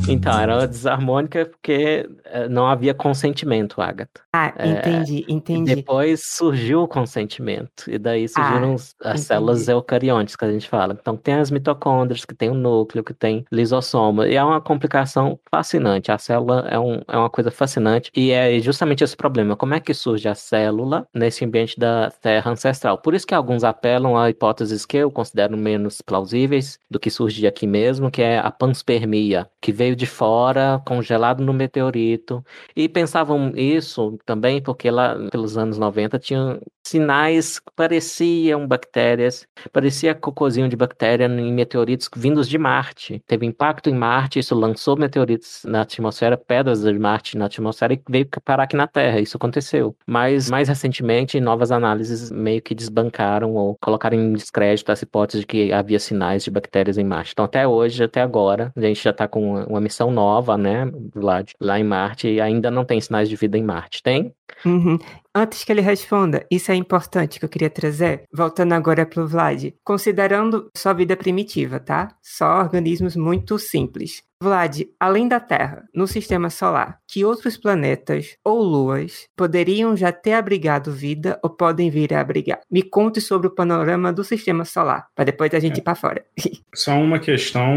então, era desarmônica porque eh, não havia consentimento, Agatha. Ah, entendi, é, entendi. Depois surgiu o consentimento, e daí surgiram ah, as células eucariontes que a gente fala. Então, tem as mitocôndrias, que tem o núcleo, que tem lisossoma, e é uma complicação fascinante. A célula é, um, é uma coisa fascinante, e é justamente esse problema. Como é que surge a célula nesse ambiente da Terra ancestral? Por isso que alguns apelam a hipóteses que eu considero menos plausíveis do que surge aqui mesmo, que é a panspermia, que veio veio de fora, congelado no meteorito. E pensavam isso também porque lá pelos anos 90 tinham sinais que pareciam bactérias, parecia cocôzinho de bactéria em meteoritos vindos de Marte. Teve impacto em Marte, isso lançou meteoritos na atmosfera, pedras de Marte na atmosfera e veio parar aqui na Terra. Isso aconteceu. Mas mais recentemente, novas análises meio que desbancaram ou colocaram em descrédito essa hipótese de que havia sinais de bactérias em Marte. Então, até hoje, até agora, a gente já está com uma missão nova, né, Vlad, lá em Marte e ainda não tem sinais de vida em Marte. Tem? Uhum. Antes que ele responda, isso é importante que eu queria trazer, voltando agora para o Vlad. Considerando sua vida primitiva, tá? Só organismos muito simples. Vlad, além da Terra, no sistema solar, que outros planetas ou luas poderiam já ter abrigado vida ou podem vir a abrigar? Me conte sobre o panorama do sistema solar, para depois a gente é. ir para fora. [laughs] É uma questão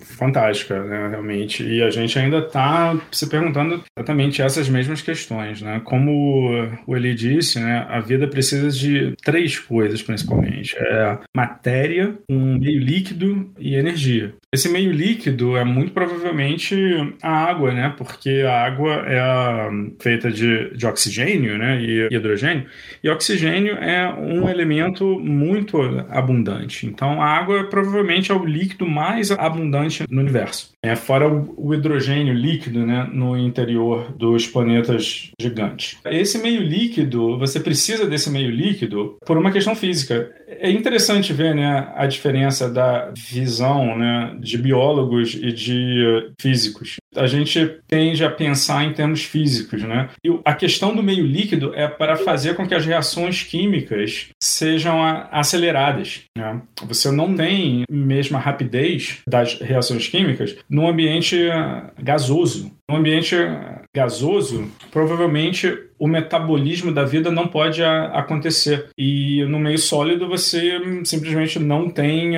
fantástica, né, realmente. E a gente ainda está se perguntando exatamente essas mesmas questões, né? Como o Eli disse, né, a vida precisa de três coisas principalmente: é matéria, um meio líquido e energia. Esse meio líquido é muito provavelmente a água, né? Porque a água é feita de, de oxigênio né? e hidrogênio, e oxigênio é um elemento muito abundante. Então, a água provavelmente é o líquido mais abundante no universo. É, fora o, o hidrogênio líquido né? no interior dos planetas gigantes. Esse meio líquido, você precisa desse meio líquido por uma questão física. É interessante ver né, a diferença da visão né, de biólogos e de físicos. A gente tende a pensar em termos físicos, né? E a questão do meio líquido é para fazer com que as reações químicas sejam aceleradas. Né? Você não tem mesma rapidez das reações químicas no ambiente gasoso. No ambiente gasoso, provavelmente o metabolismo da vida não pode a, acontecer. E no meio sólido você simplesmente não tem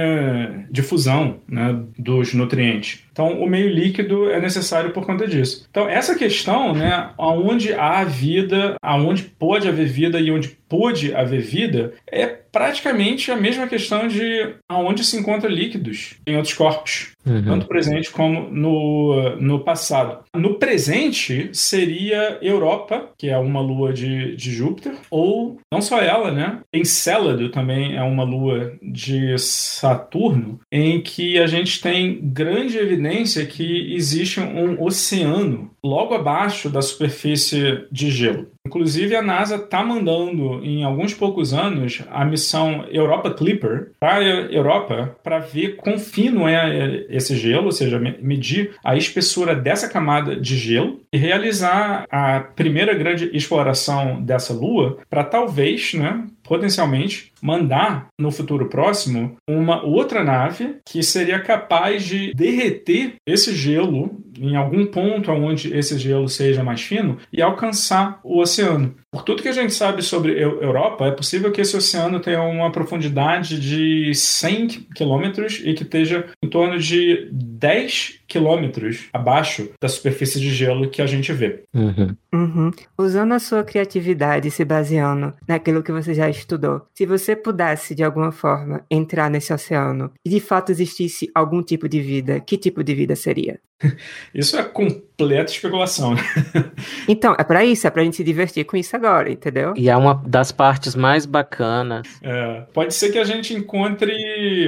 difusão né, dos nutrientes. Então, o meio líquido é necessário por conta disso. Então, essa questão, né, aonde há vida, aonde pode haver vida e onde pôde haver vida é praticamente a mesma questão de aonde se encontram líquidos em outros corpos, uhum. tanto presente como no, no passado. No presente seria Europa, que é uma lua de, de Júpiter, ou não só ela, né? Encélado também é uma lua de Saturno, em que a gente tem grande evidência que existe um oceano logo abaixo da superfície de gelo. Inclusive, a NASA está mandando, em alguns poucos anos, a missão Europa Clipper para a Europa para ver quão fino é esse gelo, ou seja, medir a espessura dessa camada de gelo e realizar a primeira grande exploração dessa Lua para talvez, né, potencialmente mandar no futuro próximo uma outra nave que seria capaz de derreter esse gelo em algum ponto onde esse gelo seja mais fino e alcançar o oceano. Por tudo que a gente sabe sobre Europa, é possível que esse oceano tenha uma profundidade de 100 quilômetros e que esteja em torno de 10 quilômetros abaixo da superfície de gelo que a gente vê. Uhum. Uhum. Usando a sua criatividade, se baseando naquilo que você já estudou, se você pudesse, de alguma forma, entrar nesse oceano e de fato existisse algum tipo de vida, que tipo de vida seria? [laughs] Isso é completa especulação. então, é para isso, é pra gente se divertir com isso agora, entendeu? E é uma das partes mais bacanas. É, pode ser que a gente encontre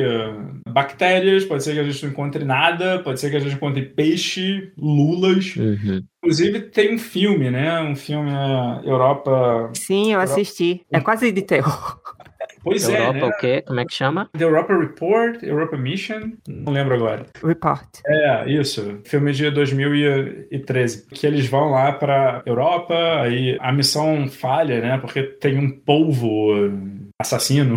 uh, bactérias, pode ser que a gente não encontre nada, pode ser que a gente encontre peixe, lulas. Uhum. Inclusive tem um filme, né? Um filme uh, Europa. Sim, eu assisti. É quase de terror. Pois Europa, é, né? o quê? Como é que chama? The Europa Report, Europa Mission, não lembro agora. Report. É, isso. Filme de 2013. Que eles vão lá para Europa, aí a missão falha, né? Porque tem um polvo assassino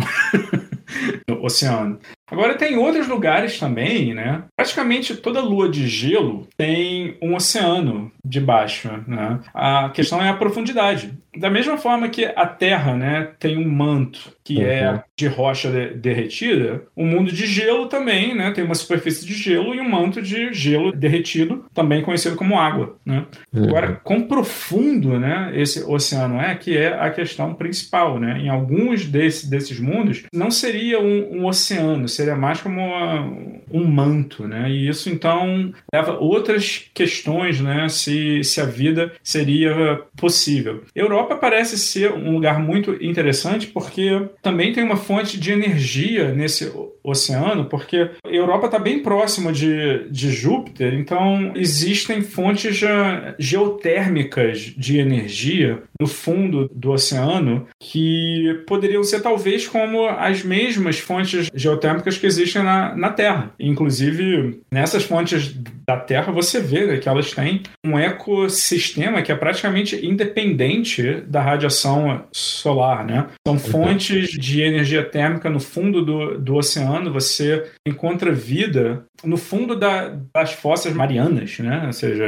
[laughs] no oceano. Agora tem outros lugares também, né? Praticamente toda lua de gelo tem um oceano debaixo, né? A questão é a profundidade. Da mesma forma que a Terra, né, tem um manto que é uhum. é de rocha de derretida, o mundo de gelo também, né, tem uma superfície de gelo e um manto de gelo derretido, também conhecido como água, né? Uhum. Agora, quão profundo, né, esse oceano é, que é a questão principal, né? Em alguns desse, desses mundos não seria um, um oceano, seria mais como uma, um manto, né? E isso então leva outras questões, né? Se, se a vida seria possível. Europa parece ser um lugar muito interessante porque também tem uma fonte de energia nesse oceano, porque a Europa está bem próxima de, de Júpiter, então existem fontes geotérmicas de energia no fundo do oceano que poderiam ser talvez como as mesmas fontes geotérmicas que existem na, na Terra. Inclusive, nessas fontes da Terra, você vê né, que elas têm um ecossistema que é praticamente independente da radiação solar. Né? São fontes de energia térmica no fundo do, do oceano, você encontra vida no fundo da, das fossas marianas, né? ou seja,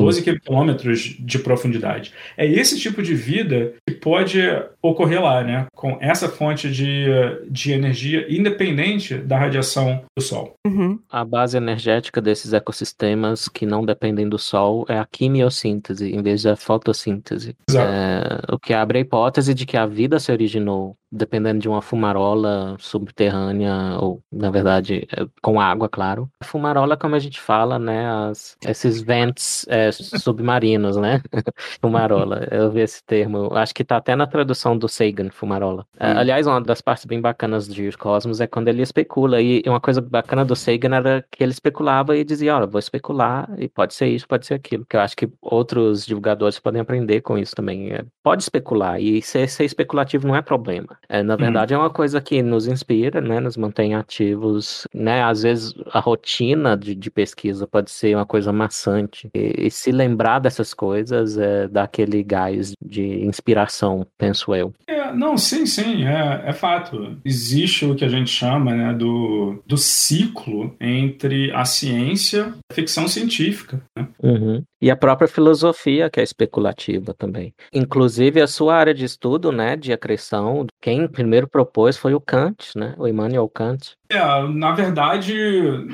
12 quilômetros de profundidade. É esse tipo de vida que pode ocorrer lá, né? Com essa fonte de, de energia independente da radiação do Sol. Uhum. A base energética desses ecossistemas que não dependem do Sol é a quimiossíntese, em vez da fotossíntese. É, o que abre a hipótese de que a vida se originou dependendo de uma fumarola subterrânea, ou, na verdade, é, com água, claro. A fumarola, como a gente fala, né? As, esses vents é, submarinos, né? [laughs] fumarola. Eu vi esse termo. Acho que tá até na tradução do Sagan, fumarola. Hum. aliás, uma das partes bem bacanas de Cosmos é quando ele especula. E uma coisa bacana do Sagan era que ele especulava e dizia: Olha, vou especular e pode ser isso, pode ser aquilo. Que eu acho que outros divulgadores podem aprender com isso também. É, pode especular. E ser, ser especulativo não é problema. É, na verdade, hum. é uma coisa que nos inspira, né? Nos mantém ativos, né? Às vezes a rotina de, de pesquisa pode ser uma coisa maçante. E, e se lembrar dessas coisas é, dá aquele gás de inspiração, penso eu. É, não, sim, sim, é, é fato. Existe o que a gente chama né, do, do ciclo entre a ciência e a ficção científica. Né? Uhum. E a própria filosofia, que é especulativa também. Inclusive, a sua área de estudo, né, de acreção, quem primeiro propôs foi o Kant, né, o Immanuel Kant. É, na verdade,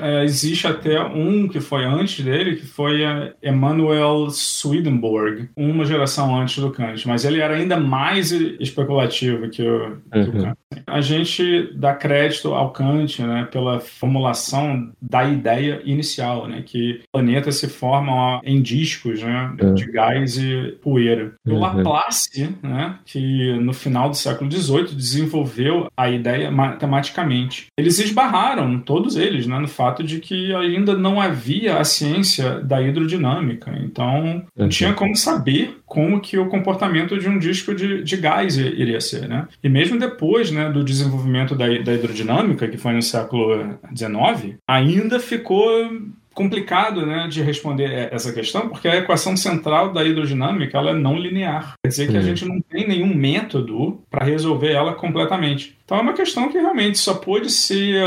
é, existe até um que foi antes dele, que foi Emanuel Swedenborg, uma geração antes do Kant, mas ele era ainda mais especulativo que o, que uhum. o Kant. A gente dá crédito ao Kant né, pela formulação da ideia inicial, né, que planetas se formam em discos né, uhum. de gás e poeira. O uhum. Laplace, né, que no final do século XVIII desenvolveu a ideia matematicamente. Eles esbarraram, todos eles, né, no fato de que ainda não havia a ciência da hidrodinâmica. Então, não uhum. tinha como saber como que o comportamento de um disco de, de gás iria ser. Né? E mesmo depois né, do desenvolvimento da, da hidrodinâmica, que foi no século XIX, ainda ficou complicado né, de responder essa questão, porque a equação central da hidrodinâmica ela é não linear. Quer dizer que a uhum. gente não tem nenhum método para resolver ela completamente. Então é uma questão que realmente só pode ser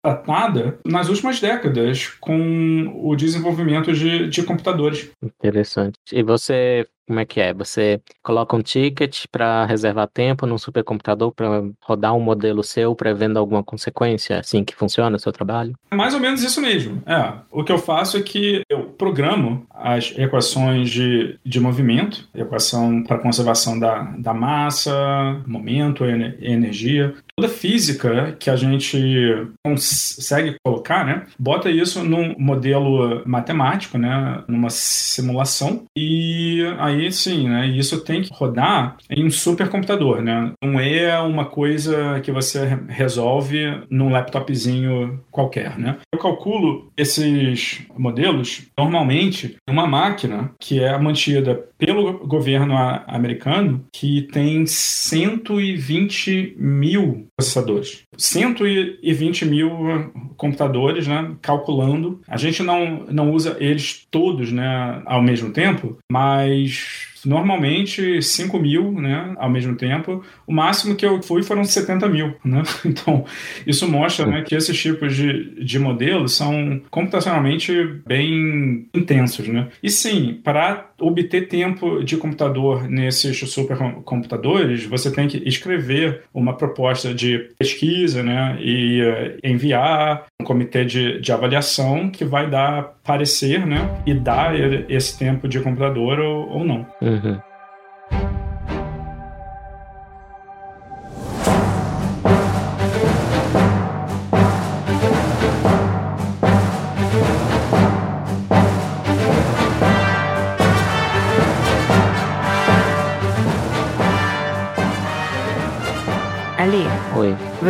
tratada nas últimas décadas com o desenvolvimento de, de computadores. Interessante. E você como é que é? Você coloca um ticket para reservar tempo num supercomputador para rodar um modelo seu prevendo alguma consequência? Assim que funciona o seu trabalho? É mais ou menos isso mesmo. É. O que eu faço é que eu programo as equações de, de movimento, equação para conservação da, da massa, momento, energia, toda física que a gente consegue colocar, né? Bota isso num modelo matemático, né? Numa simulação e aí aí sim, né? Isso tem que rodar em um supercomputador, né? Não é uma coisa que você resolve num laptopzinho qualquer, né? Eu calculo esses modelos normalmente em uma máquina que é mantida pelo governo americano que tem 120 mil processadores. 120 mil computadores, né, calculando. A gente não, não usa eles todos, né, ao mesmo tempo, mas normalmente 5 mil, né, ao mesmo tempo. O máximo que eu fui foram 70 mil, né? [laughs] Então, isso mostra né, que esses tipos de, de modelos são computacionalmente bem intensos, né? E sim, para obter tempo de computador nesses supercomputadores, você tem que escrever uma proposta de pesquisa, né, e uh, enviar um comitê de, de avaliação que vai dar parecer, né, e dar esse tempo de computador ou, ou não. Uhum. Ali.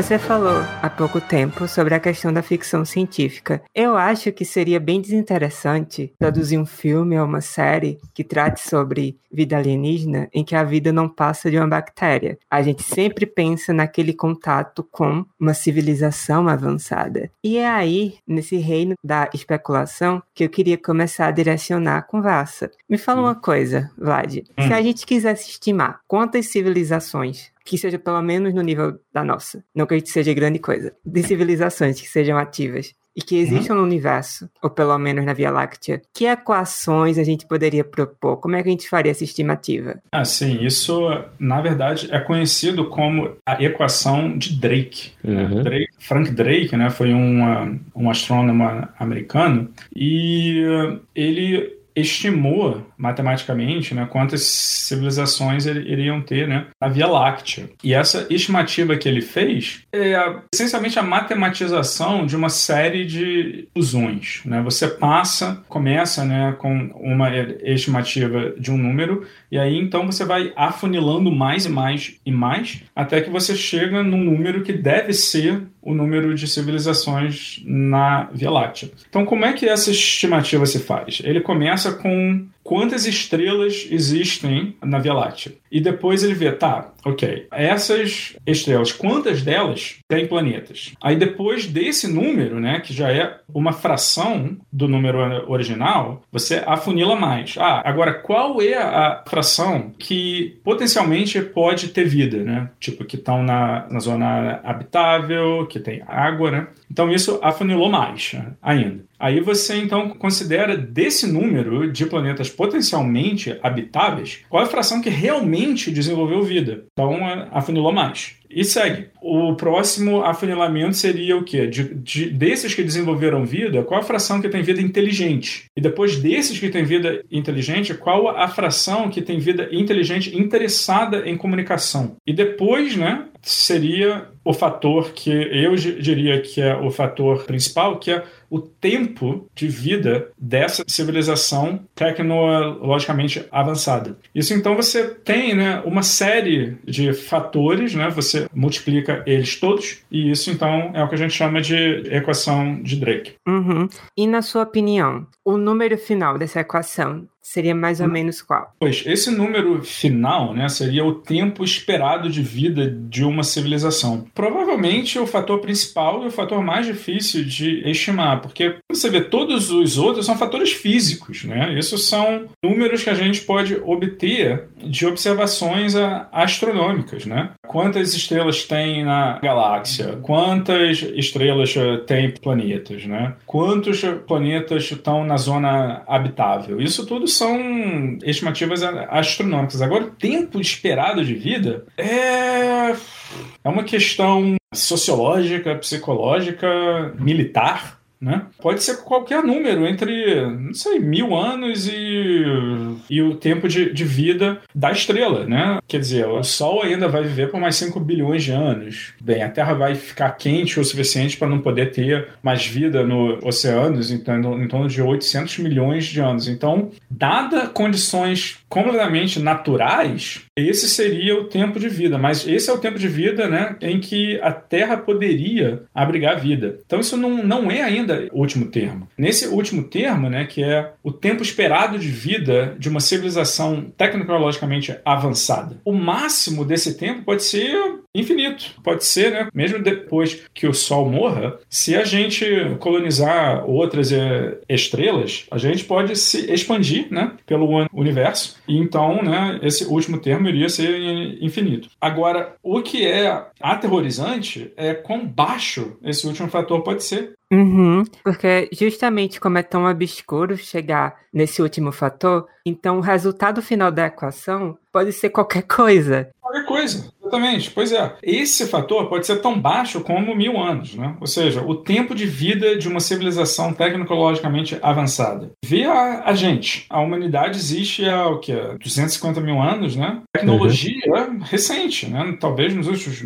Você falou há pouco tempo sobre a questão da ficção científica. Eu acho que seria bem desinteressante produzir um filme ou uma série que trate sobre vida alienígena em que a vida não passa de uma bactéria. A gente sempre pensa naquele contato com uma civilização avançada. E é aí, nesse reino da especulação, que eu queria começar a direcionar a conversa. Me fala hum. uma coisa, Vlad. Hum. Se a gente quisesse estimar quantas civilizações que seja pelo menos no nível da nossa. Não que a gente seja grande coisa. De civilizações que sejam ativas e que existam uhum. no universo, ou pelo menos na Via Láctea, que equações a gente poderia propor? Como é que a gente faria essa estimativa? Ah, sim, isso na verdade é conhecido como a equação de Drake. Uhum. Drake Frank Drake, né, foi um, um astrônomo americano e ele estimou matematicamente né, quantas civilizações iriam ter né, na Via Láctea. E essa estimativa que ele fez é essencialmente a matematização de uma série de fusões. Né? Você passa, começa né, com uma estimativa de um número, e aí então você vai afunilando mais e mais e mais, até que você chega num número que deve ser o número de civilizações na Via Láctea. Então, como é que essa estimativa se faz? Ele começa com quantas estrelas existem na Via Láctea. E depois ele vê, tá, ok, essas estrelas, quantas delas têm planetas? Aí depois desse número, né, que já é uma fração do número original, você afunila mais. Ah, agora qual é a fração que potencialmente pode ter vida, né? Tipo, que estão na, na zona habitável, que tem água, né? Então isso afunilou mais né, ainda. Aí você então considera desse número de planetas potencialmente habitáveis, qual é a fração que realmente desenvolveu vida? Então afunilou mais. E segue. O próximo afunilamento seria o quê? De, de, desses que desenvolveram vida, qual a fração que tem vida inteligente? E depois desses que têm vida inteligente, qual a fração que tem vida inteligente interessada em comunicação? E depois, né, seria o fator que eu diria que é o fator principal, que é o tempo de vida dessa civilização tecnologicamente avançada. Isso então você tem né, uma série de fatores, né, você multiplica eles todos, e isso então é o que a gente chama de equação de Drake. Uhum. E na sua opinião, o número final dessa equação seria mais ou hum. menos qual? Pois, esse número final né, seria o tempo esperado de vida de uma civilização. Provavelmente o fator principal e o fator mais difícil de estimar, porque você vê todos os outros são fatores físicos, né? Esses são números que a gente pode obter de observações astronômicas, né? Quantas estrelas tem na galáxia? Quantas estrelas tem planetas, né? Quantos planetas estão na zona habitável? Isso tudo são estimativas astronômicas. Agora, o tempo esperado de vida é, é uma questão sociológica, psicológica, militar né? Pode ser qualquer número, entre, não sei, mil anos e, e o tempo de, de vida da estrela. Né? Quer dizer, o Sol ainda vai viver por mais 5 bilhões de anos. Bem, a Terra vai ficar quente o suficiente para não poder ter mais vida no oceanos, então, em torno de 800 milhões de anos. Então, dada condições completamente naturais, esse seria o tempo de vida. Mas esse é o tempo de vida né, em que a Terra poderia abrigar vida. Então, isso não, não é ainda ainda último termo. Nesse último termo, né, que é o tempo esperado de vida de uma civilização tecnologicamente avançada. O máximo desse tempo pode ser infinito. Pode ser, né, mesmo depois que o Sol morra, se a gente colonizar outras é, estrelas, a gente pode se expandir, né, pelo universo. E então, né, esse último termo iria ser infinito. Agora, o que é aterrorizante é quão baixo esse último fator pode ser. Uhum, porque justamente como é tão obscuro chegar nesse último fator, então o resultado final da equação pode ser qualquer coisa. Qualquer coisa. Exatamente, pois é. Esse fator pode ser tão baixo como mil anos, né? Ou seja, o tempo de vida de uma civilização tecnologicamente avançada. Vê a, a gente. A humanidade existe há o quê? 250 mil anos, né? Tecnologia uhum. recente, né? Talvez nos últimos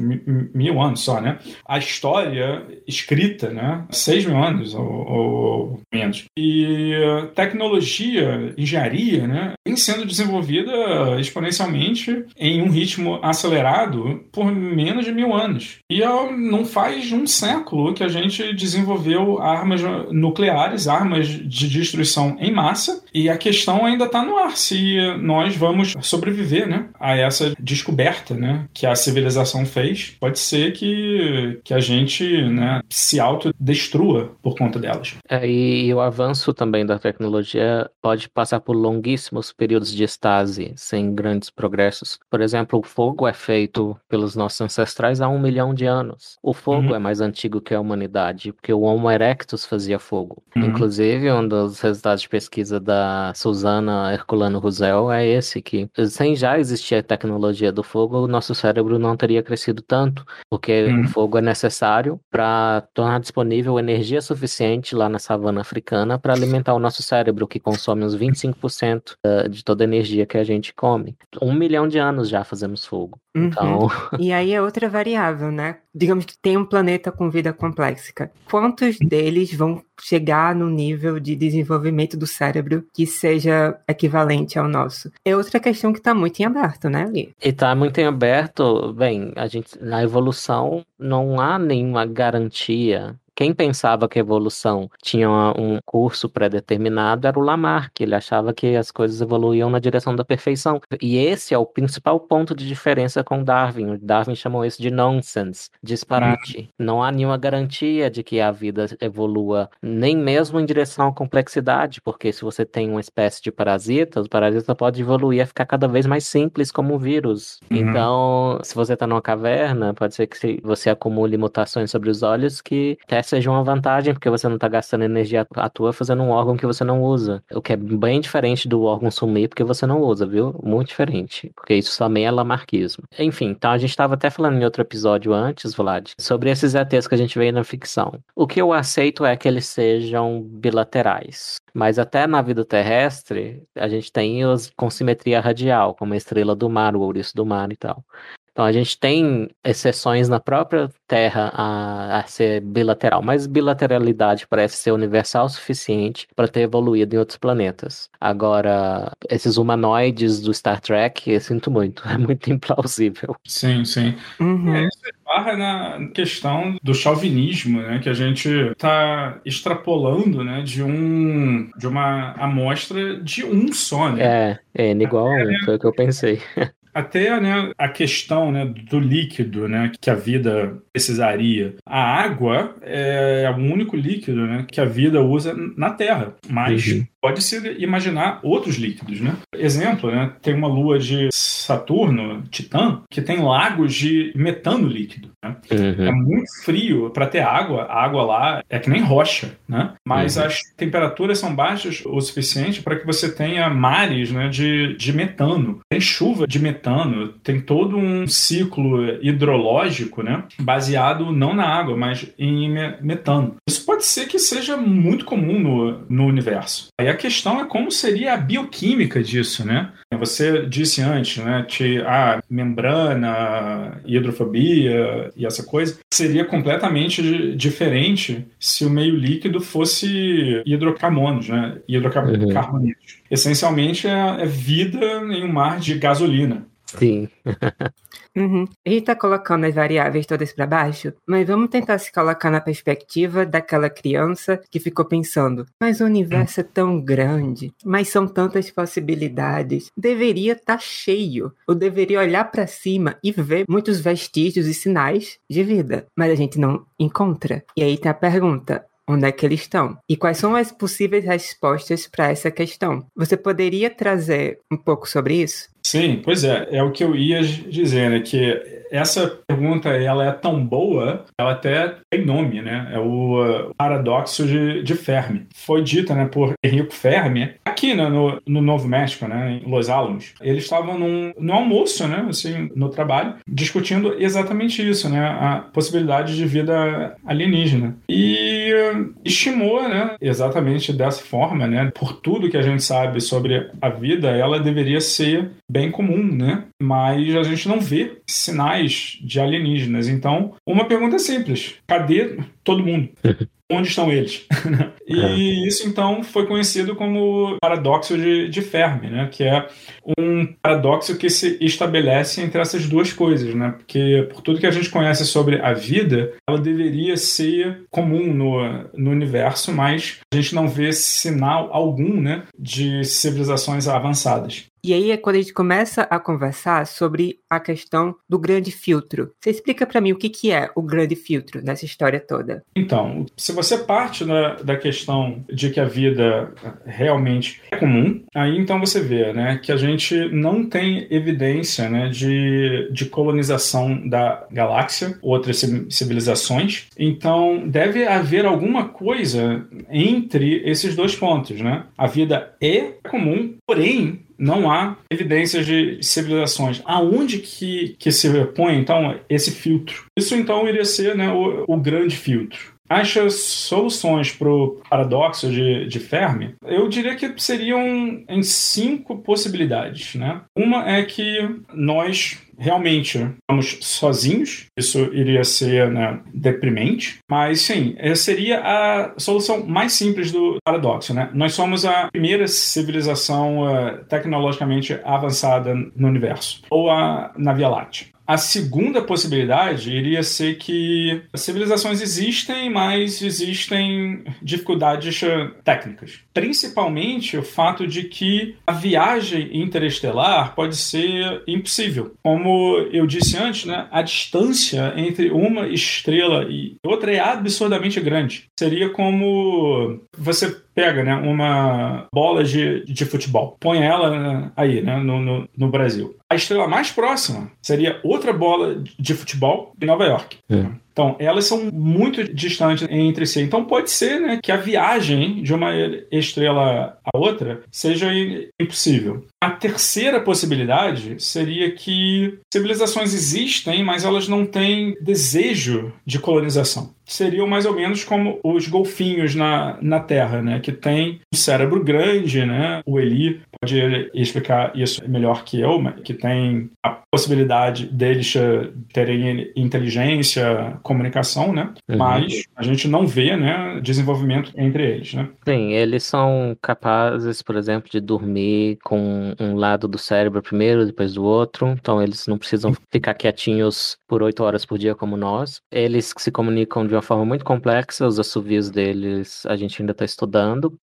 mil anos só, né? A história escrita, né? Seis mil anos ou, ou menos. E tecnologia, engenharia, né? Vem sendo desenvolvida exponencialmente em um ritmo acelerado por menos de mil anos. E não faz um século que a gente desenvolveu armas nucleares, armas de destruição em massa, e a questão ainda está no ar se nós vamos sobreviver né, a essa descoberta né, que a civilização fez. Pode ser que, que a gente né, se autodestrua por conta delas. É, e o avanço também da tecnologia pode passar por longuíssimos períodos de estase, sem grandes progressos. Por exemplo, o fogo é feito pelos nossos ancestrais há um milhão de anos. O fogo uhum. é mais antigo que a humanidade, porque o Homo erectus fazia fogo. Uhum. Inclusive, um dos resultados de pesquisa da Susana Herculano Rusel é esse, que sem já existir a tecnologia do fogo, o nosso cérebro não teria crescido tanto, porque uhum. o fogo é necessário para tornar disponível energia suficiente lá na savana africana para alimentar o nosso cérebro, que consome uns 25% de toda a energia que a gente come. Um milhão de anos já fazemos fogo. Então, Uhum. E aí é outra variável, né? Digamos que tem um planeta com vida complexa. Quantos deles vão chegar no nível de desenvolvimento do cérebro que seja equivalente ao nosso? É outra questão que está muito em aberto, né, Li? E está muito em aberto, bem, a gente na evolução não há nenhuma garantia quem pensava que a evolução tinha um curso pré-determinado era o Lamarck. Ele achava que as coisas evoluíam na direção da perfeição. E esse é o principal ponto de diferença com Darwin. O Darwin chamou isso de nonsense, disparate. Uhum. Não há nenhuma garantia de que a vida evolua, nem mesmo em direção à complexidade, porque se você tem uma espécie de parasita, o parasita pode evoluir a ficar cada vez mais simples como um vírus. Uhum. Então, se você está numa caverna, pode ser que você acumule mutações sobre os olhos que seja uma vantagem, porque você não está gastando energia à toa fazendo um órgão que você não usa. O que é bem diferente do órgão sumir porque você não usa, viu? Muito diferente. Porque isso também é lamarquismo. Enfim, então a gente estava até falando em outro episódio antes, Vlad, sobre esses ETs que a gente vê na ficção. O que eu aceito é que eles sejam bilaterais. Mas até na vida terrestre, a gente tem os com simetria radial, como a estrela do mar, o ouriço do mar e tal. Então a gente tem exceções na própria Terra a, a, ser bilateral, mas bilateralidade parece ser universal o suficiente para ter evoluído em outros planetas. Agora, esses humanoides do Star Trek, eu sinto muito, [laughs] é muito implausível. Sim, sim. Uhum. É, isso barra na questão do chauvinismo, né, que a gente está extrapolando, né, de um de uma amostra de um só, né? É, é igual a um, foi o que eu pensei. [laughs] Até né, a questão né, do líquido né, que a vida precisaria. A água é o único líquido né, que a vida usa na Terra, mas uhum. pode-se imaginar outros líquidos. Né? Exemplo, né, tem uma lua de Saturno, Titã, que tem lagos de metano líquido. Né? Uhum. É muito frio para ter água. A água lá é que nem rocha, né? mas uhum. as temperaturas são baixas o suficiente para que você tenha mares né, de, de metano. Tem chuva de metano tem todo um ciclo hidrológico, né, baseado não na água, mas em metano. Isso pode ser que seja muito comum no, no universo. Aí a questão é como seria a bioquímica disso, né? Você disse antes, né, que a membrana, hidrofobia e essa coisa seria completamente diferente se o meio líquido fosse hidrocarbonos, né, hidrocarbonetos. Uhum. Essencialmente é, é vida em um mar de gasolina. Sim. uhum. A gente está colocando as variáveis todas para baixo, mas vamos tentar se colocar na perspectiva daquela criança que ficou pensando: mas o universo é tão grande, mas são tantas possibilidades, deveria estar tá cheio. Eu deveria olhar para cima e ver muitos vestígios e sinais de vida, mas a gente não encontra. E aí tem a pergunta: onde é que eles estão e quais são as possíveis respostas para essa questão. Você poderia trazer um pouco sobre isso? Sim, pois é, é o que eu ia dizer, né? Que essa pergunta ela é tão boa, ela até tem nome, né? É o uh, paradoxo de, de Fermi. Foi dita, né, por Enrico Fermi aqui, né, no, no Novo México, né, em Los Alamos. Eles estavam num, no almoço, né, assim, no trabalho, discutindo exatamente isso, né, a possibilidade de vida alienígena. E uh, estimou, né, exatamente dessa forma, né, por tudo que a gente sabe sobre a vida, ela deveria ser bem comum, né? Mas a gente não vê sinais de alienígenas. Então, uma pergunta simples: cadê todo mundo? [laughs] onde estão eles? [laughs] e é. isso então foi conhecido como paradoxo de, de Fermi, né? que é um paradoxo que se estabelece entre essas duas coisas, né? porque por tudo que a gente conhece sobre a vida, ela deveria ser comum no, no universo, mas a gente não vê sinal algum né, de civilizações avançadas. E aí é quando a gente começa a conversar sobre a questão do grande filtro. Você explica para mim o que, que é o grande filtro nessa história toda? Então, se você parte da, da questão de que a vida realmente é comum, aí então você vê né, que a gente não tem evidência né, de, de colonização da galáxia, outras civilizações. Então, deve haver alguma coisa entre esses dois pontos. Né? A vida é comum, porém, não há evidências de civilizações. Aonde que, que se põe, então, esse filtro? Isso, então, iria ser né, o, o grande filtro. Acha soluções para o paradoxo de, de Fermi? Eu diria que seriam em cinco possibilidades. Né? Uma é que nós realmente estamos sozinhos, isso iria ser né, deprimente, mas sim, essa seria a solução mais simples do paradoxo. Né? Nós somos a primeira civilização uh, tecnologicamente avançada no universo, ou a, na Via Láctea. A segunda possibilidade iria ser que civilizações existem, mas existem dificuldades técnicas. Principalmente o fato de que a viagem interestelar pode ser impossível. Como eu disse antes, né, a distância entre uma estrela e outra é absurdamente grande. Seria como você pega né, uma bola de, de futebol, põe ela né, aí, né, no, no, no, Brasil. A estrela mais próxima seria outra bola de futebol em Nova York. É. Então, elas são muito distantes entre si. Então, pode ser né, que a viagem de uma estrela a outra seja impossível. A terceira possibilidade seria que civilizações existem, mas elas não têm desejo de colonização seriam mais ou menos como os golfinhos na, na Terra, né? Que tem um cérebro grande, né? O Eli pode explicar isso melhor que eu, que tem a possibilidade deles terem inteligência, comunicação, né? Uhum. Mas a gente não vê, né, desenvolvimento entre eles, né? Sim, eles são capazes, por exemplo, de dormir com um lado do cérebro primeiro, depois do outro. Então eles não precisam ficar quietinhos por oito horas por dia como nós. Eles se comunicam de uma forma muito complexa, os assovios deles a gente ainda está estudando.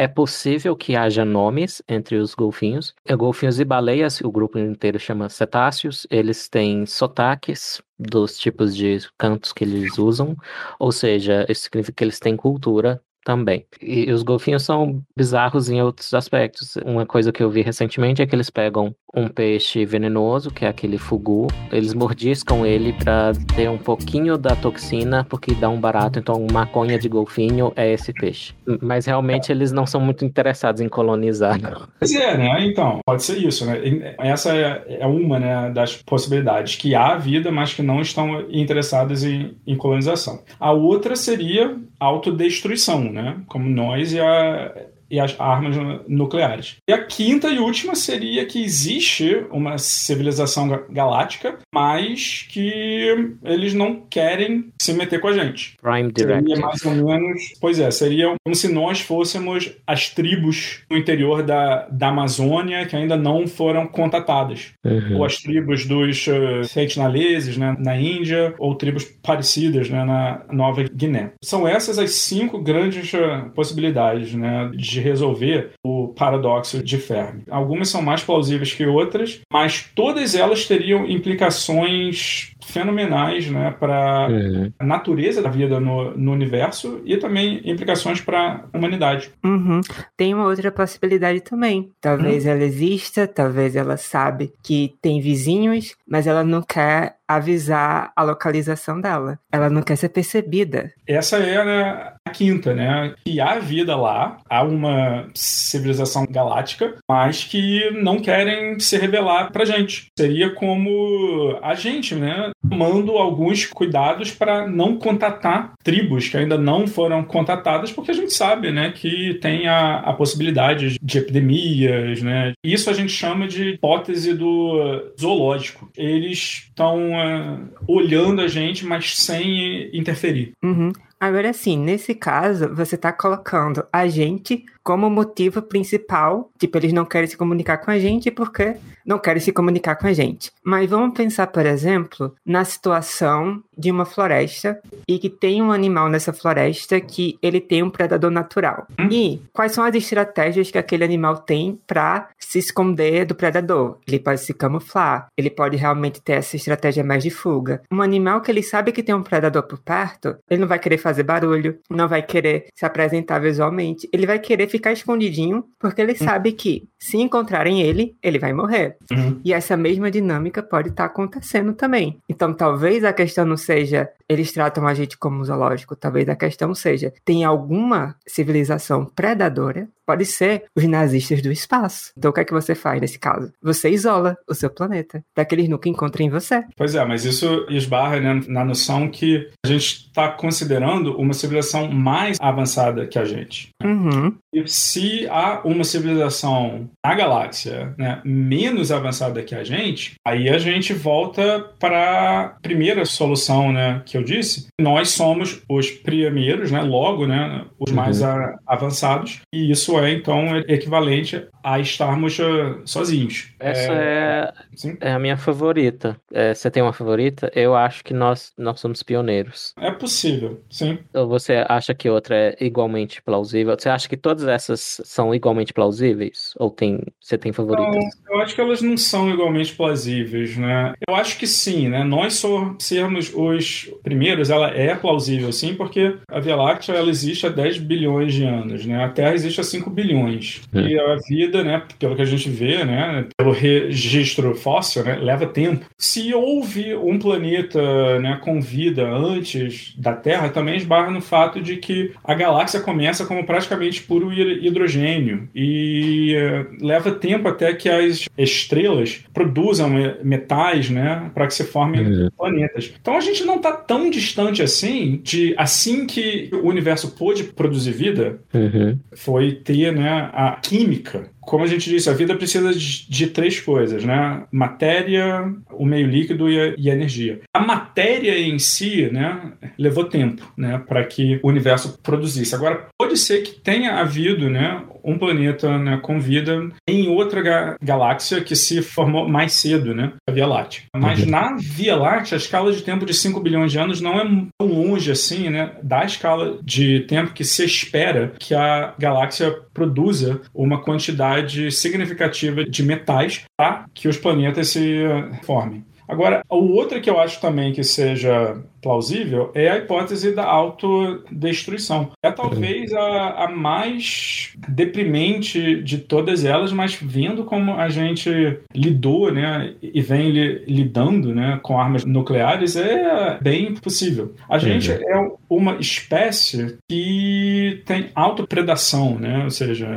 É possível que haja nomes entre os golfinhos. É, golfinhos e baleias, o grupo inteiro chama cetáceos. Eles têm sotaques dos tipos de cantos que eles usam, ou seja, isso significa que eles têm cultura também. E os golfinhos são bizarros em outros aspectos. Uma coisa que eu vi recentemente é que eles pegam um peixe venenoso, que é aquele fugu, eles mordiscam ele para ter um pouquinho da toxina, porque dá um barato. Então, maconha de golfinho é esse peixe. Mas realmente eles não são muito interessados em colonizar. Não. Pois é, né? Então, pode ser isso, né? Essa é uma né, das possibilidades, que há vida, mas que não estão interessados em, em colonização. A outra seria autodestruição, né? Como nós e a e as armas nucleares. E a quinta e última seria que existe uma civilização galáctica, mas que eles não querem se meter com a gente. Prime Directive. Seria mais ou menos. Pois é, seria como se nós fôssemos as tribos no interior da, da Amazônia que ainda não foram contatadas. Uhum. Ou as tribos dos uh, sentineleses né, na Índia, ou tribos parecidas né, na Nova Guiné. São essas as cinco grandes uh, possibilidades né, de de resolver o paradoxo de Fermi. Algumas são mais plausíveis que outras, mas todas elas teriam implicações fenomenais né, para uhum. a natureza da vida no, no, universo e também implicações para a humanidade. Uhum. Tem uma outra possibilidade também. Talvez uhum. ela exista, talvez ela sabe que tem vizinhos, mas ela não quer avisar a localização dela. Ela não quer ser percebida. Essa é né, a quinta, né? Que há vida lá, há uma civilização galáctica, mas que não querem se revelar pra gente. Seria como a gente, né? Tomando alguns cuidados para não contatar tribos que ainda não foram contatadas, porque a gente sabe, né, que tem a, a possibilidade de epidemias, né? Isso a gente chama de hipótese do zoológico. Eles estão uh, olhando a gente, mas sem interferir. Uhum. Agora, sim, nesse caso, você está colocando a gente como motivo principal. Tipo, eles não querem se comunicar com a gente porque não querem se comunicar com a gente. Mas vamos pensar, por exemplo, na situação de uma floresta e que tem um animal nessa floresta que ele tem um predador natural. Hum? E quais são as estratégias que aquele animal tem para se esconder do predador? Ele pode se camuflar, ele pode realmente ter essa estratégia mais de fuga. Um animal que ele sabe que tem um predador por perto, ele não vai querer fazer barulho, não vai querer se apresentar visualmente, ele vai querer ficar escondidinho porque ele hum. sabe que se encontrarem ele, ele vai morrer. Uhum. E essa mesma dinâmica pode estar tá acontecendo também. Então, talvez a questão não seja eles tratam a gente como zoológico, talvez a questão seja tem alguma civilização predadora pode ser os nazistas do espaço. Então o que é que você faz nesse caso? Você isola o seu planeta, para que eles nunca encontrem você. Pois é, mas isso esbarra né, na noção que a gente está considerando uma civilização mais avançada que a gente. Uhum. E se há uma civilização na galáxia né, menos avançada que a gente, aí a gente volta para a primeira solução né, que eu disse. Nós somos os primeiros, né, logo, né, os mais uhum. a, avançados, e isso é, então, equivalente a estarmos uh, sozinhos. Essa é, é, é, a minha favorita. É, você tem uma favorita? Eu acho que nós, nós somos pioneiros. É possível, sim. Ou você acha que outra é igualmente plausível? Você acha que todas essas são igualmente plausíveis? Ou tem, você tem favoritas? Não, eu acho que elas não são igualmente plausíveis, né? Eu acho que sim, né? Nós só sermos o dos primeiros, ela é plausível, sim, porque a Via Láctea ela existe há 10 bilhões de anos, né? A Terra existe há 5 bilhões. É. E a vida, né, pelo que a gente vê, né, pelo registro fóssil, né, leva tempo. Se houve um planeta, né, com vida antes da Terra, também esbarra no fato de que a galáxia começa como praticamente puro hidrogênio e uh, leva tempo até que as estrelas produzam metais, né, para que se formem uhum. planetas. Então a gente não está tão distante assim de assim que o universo pôde produzir vida, uhum. foi ter, né, a química como a gente disse, a vida precisa de, de, três coisas, né? Matéria, o meio líquido e a, e a, energia. A matéria em si, né, levou tempo, né, para que o universo produzisse. Agora, pode ser que tenha havido, né, um planeta né, com vida em outra ga galáxia que se formou mais cedo, né? A Via Láctea. Mas uhum. na Via Láctea, a escala de tempo de 5 bilhões de anos não é tão longe assim, né? Da escala de tempo que se espera que a galáxia produza uma quantidade significativa de metais para que os planetas se formem. Agora, o outro que eu acho também que seja plausível é a hipótese da autodestruição. É talvez a, a, mais deprimente de todas elas, mas vendo como a gente lidou né, e vem li, lidando né, com armas nucleares, é bem possível. A gente é uma espécie que tem autopredação, né, ou seja,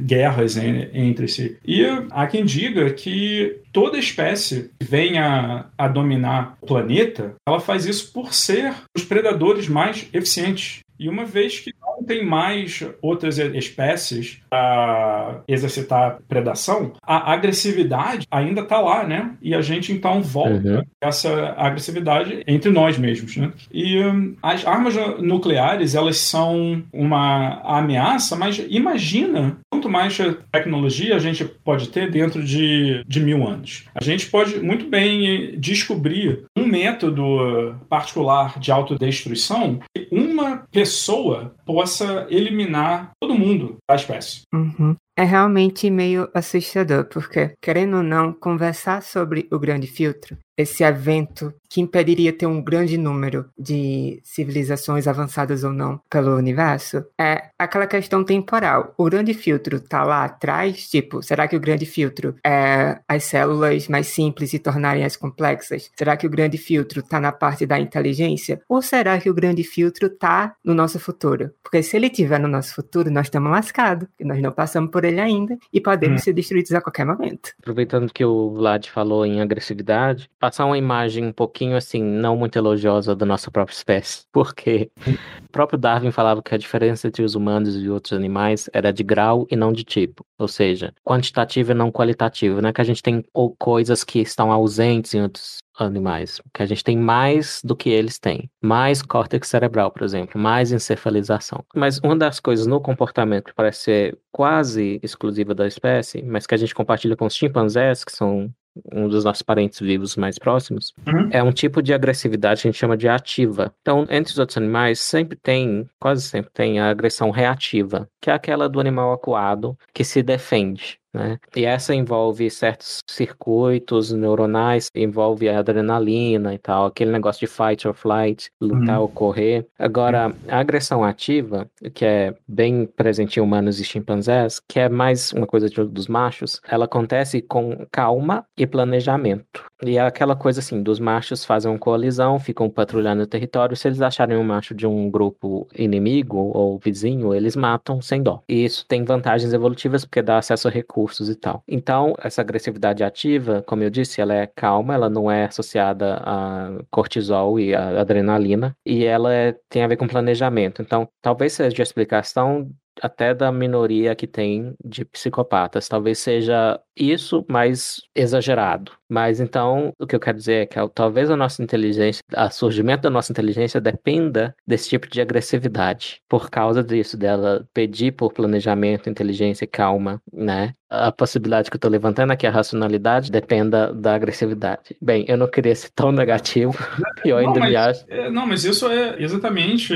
guerras entre si. E há quem diga que toda espécie que venha a dominar o planeta, ela faz isso por por ser os predadores mais eficientes. E uma vez que não tem mais outras espécies para exercitar predação, a agressividade ainda está lá, né? E a gente então volta uhum. essa agressividade entre nós mesmos, né? E um, as armas nucleares, elas são uma ameaça, mas imagina quanto mais tecnologia a gente pode ter dentro de, de mil anos. A gente pode muito bem descobrir um método particular de autodestruição que uma pessoa possa eliminar todo mundo da espécie. Uhum. É realmente meio assustador, porque, querendo ou não, conversar sobre o grande filtro, esse evento que impediria ter um grande número de civilizações avançadas ou não pelo universo, é aquela questão temporal. O grande filtro tá lá atrás, tipo, será que o grande filtro é as células mais simples se tornarem as complexas? Será que o grande filtro tá na parte da inteligência? Ou será que o grande filtro tá no nosso futuro? Porque se ele tiver no nosso futuro, nós estamos lascados, nós não passamos por ele ainda e podemos hum. ser destruídos a qualquer momento. Aproveitando que o Vlad falou em agressividade, passar uma imagem um pouquinho assim, não muito elogiosa da nossa própria espécie, [laughs] porque o próprio Darwin falava que a diferença entre os humanos e outros animais era de grau e não de tipo, ou seja, quantitativa e não qualitativa, não é que a gente tem coisas que estão ausentes em outros animais, que a gente tem mais do que eles têm, mais córtex cerebral, por exemplo, mais encefalização. Mas uma das coisas no comportamento que parece ser quase exclusiva da espécie, mas que a gente compartilha com os chimpanzés, que são um dos nossos parentes vivos mais próximos, uhum. é um tipo de agressividade que a gente chama de ativa. Então, entre os outros animais, sempre tem, quase sempre tem a agressão reativa, que é aquela do animal acuado que se defende. Né? E essa envolve certos circuitos neuronais, envolve a adrenalina e tal, aquele negócio de fight or flight, lutar uhum. ou correr. Agora, a agressão ativa, que é bem presente em humanos e chimpanzés, que é mais uma coisa de, dos machos, ela acontece com calma e planejamento. E é aquela coisa assim, dos machos fazem uma coalizão, ficam patrulhando o território, se eles acharem um macho de um grupo inimigo ou vizinho, eles matam sem dó. E isso tem vantagens evolutivas porque dá acesso a recursos e tal. Então, essa agressividade ativa, como eu disse, ela é calma, ela não é associada a cortisol e a adrenalina, e ela é, tem a ver com planejamento. Então, talvez seja a explicação até da minoria que tem de psicopatas. Talvez seja isso mais exagerado. Mas então, o que eu quero dizer é que talvez a nossa inteligência, o surgimento da nossa inteligência dependa desse tipo de agressividade. Por causa disso, dela pedir por planejamento, inteligência e calma, né? A possibilidade que eu tô levantando aqui, a racionalidade, dependa da agressividade. Bem, eu não queria ser tão negativo, [laughs] eu ainda mas, me acho. É, não, mas isso é exatamente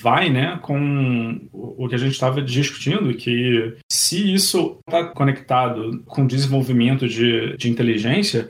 vai, né, com o que a gente estava discutindo, que se isso está conectado com desenvolvimento de, de inteligência,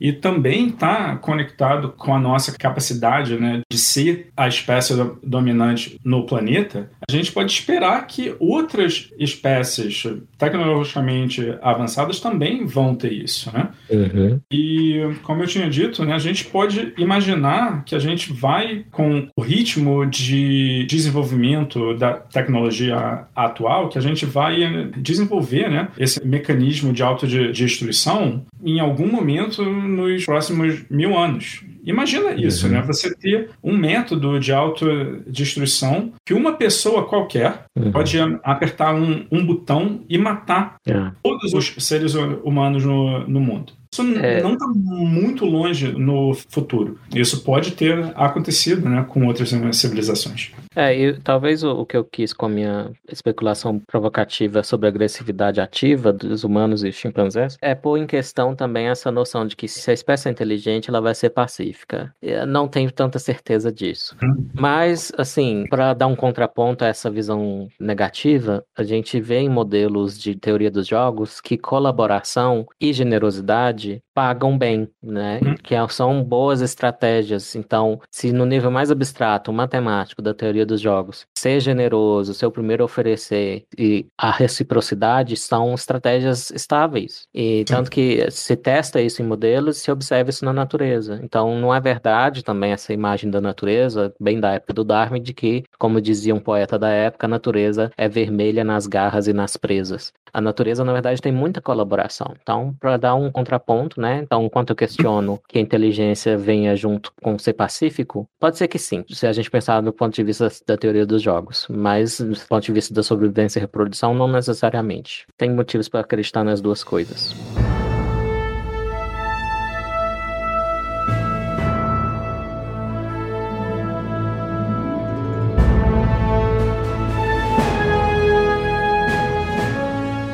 e também está conectado com a nossa capacidade né, de ser a espécie dominante no planeta, a gente pode esperar que outras espécies tecnologicamente avançadas também vão ter isso. Né? Uhum. E, como eu tinha dito, né, a gente pode imaginar que a gente vai, com o ritmo de desenvolvimento da tecnologia atual, que a gente vai desenvolver né, esse mecanismo de autodestruição em algum momento nos próximos mil anos. Imagina isso, uhum. né? Você ter um método de autodestruição que uma pessoa qualquer uhum. pode apertar um, um, botão e matar uhum. todos os seres humanos no, no mundo. Isso é... não está muito longe no futuro. Isso pode ter acontecido né, com outras civilizações. É, e talvez o, o, que eu quis com a minha especulação provocativa sobre a agressividade ativa dos humanos e chimpanzés é pôr em questão também essa noção de que se a espécie é inteligente, ela vai ser pacífica. Eu não tenho tanta certeza disso. Mas, assim, para dar um contraponto a essa visão negativa, a gente vê em modelos de teoria dos jogos que colaboração e generosidade pagam bem, né? Uhum. Que são boas estratégias. Então, se no nível mais abstrato, matemático da teoria dos jogos, ser generoso, ser o primeiro a oferecer e a reciprocidade são estratégias estáveis. E tanto que se testa isso em modelos, se observa isso na natureza. Então, não é verdade também essa imagem da natureza, bem da época do Darwin, de que, como dizia um poeta da época, a natureza é vermelha nas garras e nas presas. A natureza, na verdade, tem muita colaboração. Então, para dar um contraponto, né? Então, enquanto eu questiono que a inteligência venha junto com ser pacífico, pode ser que sim, se a gente pensar do ponto de vista da teoria dos jogos, mas do ponto de vista da sobrevivência e reprodução, não necessariamente. Tem motivos para acreditar nas duas coisas.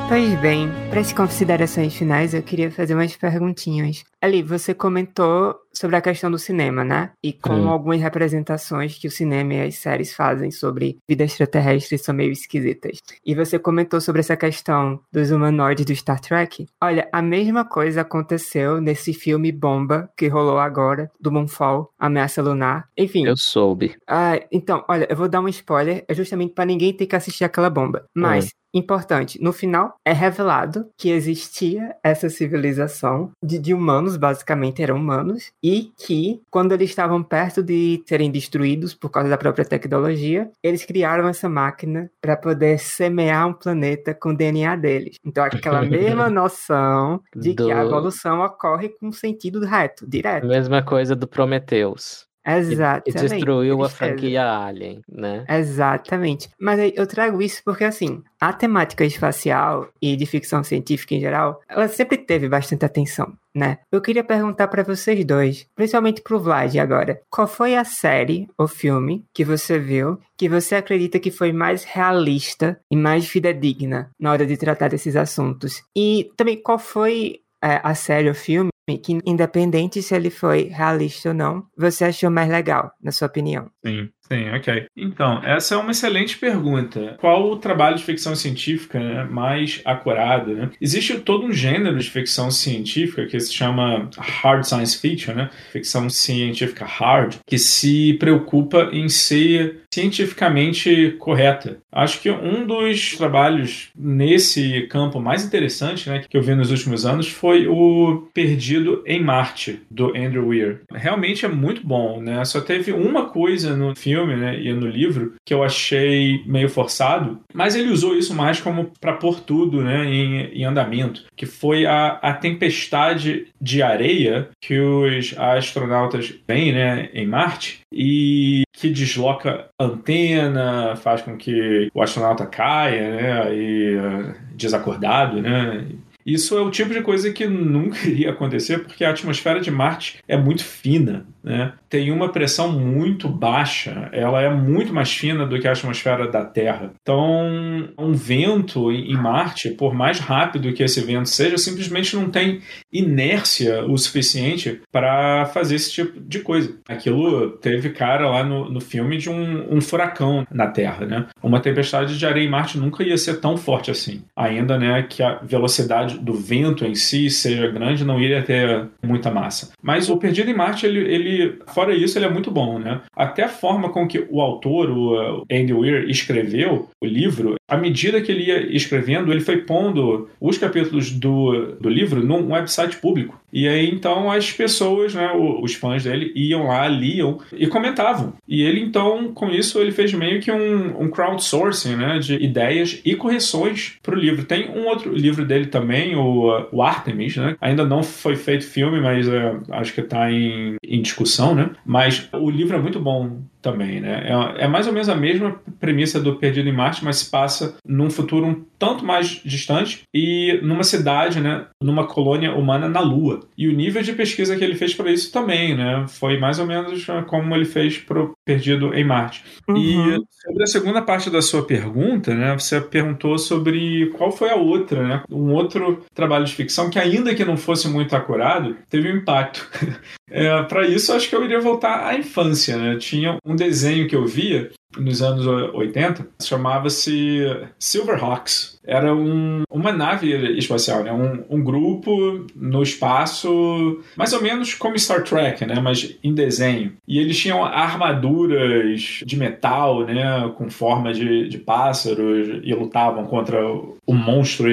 Pois bem, para as considerações finais, eu queria fazer umas perguntinhas. Ali, você comentou sobre a questão do cinema, né? E como algumas representações que o cinema e as séries fazem sobre vida extraterrestre são meio esquisitas. E você comentou sobre essa questão dos humanoides do Star Trek. Olha, a mesma coisa aconteceu nesse filme Bomba que rolou agora, do Moonfall, Ameaça Lunar. Enfim. Eu soube. Ah, então, olha, eu vou dar um spoiler, é justamente para ninguém ter que assistir aquela bomba. Mas, hum. Importante, no final é revelado que existia essa civilização de, de, humanos, basicamente eram humanos, e que, quando eles estavam perto de serem destruídos por causa da própria tecnologia, eles criaram essa máquina para poder semear um planeta com o DNA deles. Então, aquela [laughs] mesma noção de do... que a evolução ocorre com sentido reto, direto. Mesma coisa do Prometheus. Exatamente. E destruiu a franquia Alien, né? Exatamente. Mas eu trago isso porque, assim, a temática espacial e de ficção científica em geral, ela sempre teve bastante atenção, né? Eu queria perguntar para vocês dois, principalmente pro Vlad agora, qual foi a série ou filme que você viu que você acredita que foi mais realista e mais fidedigna na hora de tratar desses assuntos? E também qual foi é, a série ou filme que, independente se ele foi realista ou não, você achou mais legal, na sua opinião? Sim. Sim, ok. Então, essa é uma excelente pergunta. Qual o trabalho de ficção científica né, mais acurado? Né? Existe todo um gênero de ficção científica que se chama hard science fiction, né? ficção científica hard, que se preocupa em ser cientificamente correta. Acho que um dos trabalhos nesse campo mais interessante né, que eu vi nos últimos anos foi o Perdido em Marte, do Andrew Weir. Realmente é muito bom, né? Só teve uma coisa no filme filme né, e no livro que eu achei meio forçado, mas ele usou isso mais como para pôr tudo né, em, em, andamento, que foi a, a tempestade de areia que os astronautas vêm né, em Marte e que desloca antena, faz com que o astronauta caia, né, e, uh, desacordado, né, isso é o tipo de coisa que nunca [laughs] iria acontecer porque a atmosfera de Marte é muito fina. Né, tem uma pressão muito baixa, ela é muito mais fina do que a atmosfera da Terra. Então, um vento em Marte, por mais rápido que esse vento seja, simplesmente não tem inércia o suficiente para fazer esse tipo de coisa. Aquilo teve cara lá no, no filme de um, um, furacão na Terra, né? Uma tempestade de areia em Marte nunca ia ser tão forte assim. Ainda, né, que a velocidade do vento em si seja grande, não iria ter muita massa. Mas o Perdido em Marte, ele, ele fora isso, ele é muito bom, né? Até a forma com que o autor, o Andy Weir, escreveu o livro, à medida que ele ia escrevendo, ele foi pondo os capítulos do, do livro num website público. E aí então as pessoas, né, os fãs dele, iam lá, liam e comentavam. E ele então, com isso, ele fez meio que um, um crowdsourcing né, de ideias e correções para o livro. Tem um outro livro dele também, o, o Artemis, né? Ainda não foi feito filme, mas é, acho que está em, em discussão, né? Mas o livro é muito bom também, né? É, é, mais ou menos a mesma premissa do Perdido em Marte, mas se passa num futuro um tanto mais distante e numa cidade, né? Numa colônia humana na Lua. E o nível de pesquisa que ele fez para isso também, né? Foi mais ou menos né, como ele fez para o Perdido em Marte. Uhum. E sobre a segunda parte da sua pergunta, né? Você perguntou sobre qual foi a outra, né? Um outro trabalho de ficção que, ainda que não fosse muito acurado, teve um impacto. [laughs] É, para isso, acho que eu iria voltar à infância, né? Tinha um desenho que eu via nos anos 80, chamava-se Silverhawks. Era um, uma nave espacial, né? Um, um, grupo no espaço, mais ou menos como Star Trek, né? Mas em desenho. E eles tinham armaduras de metal, né? Com forma de, de pássaros e lutavam contra o monstro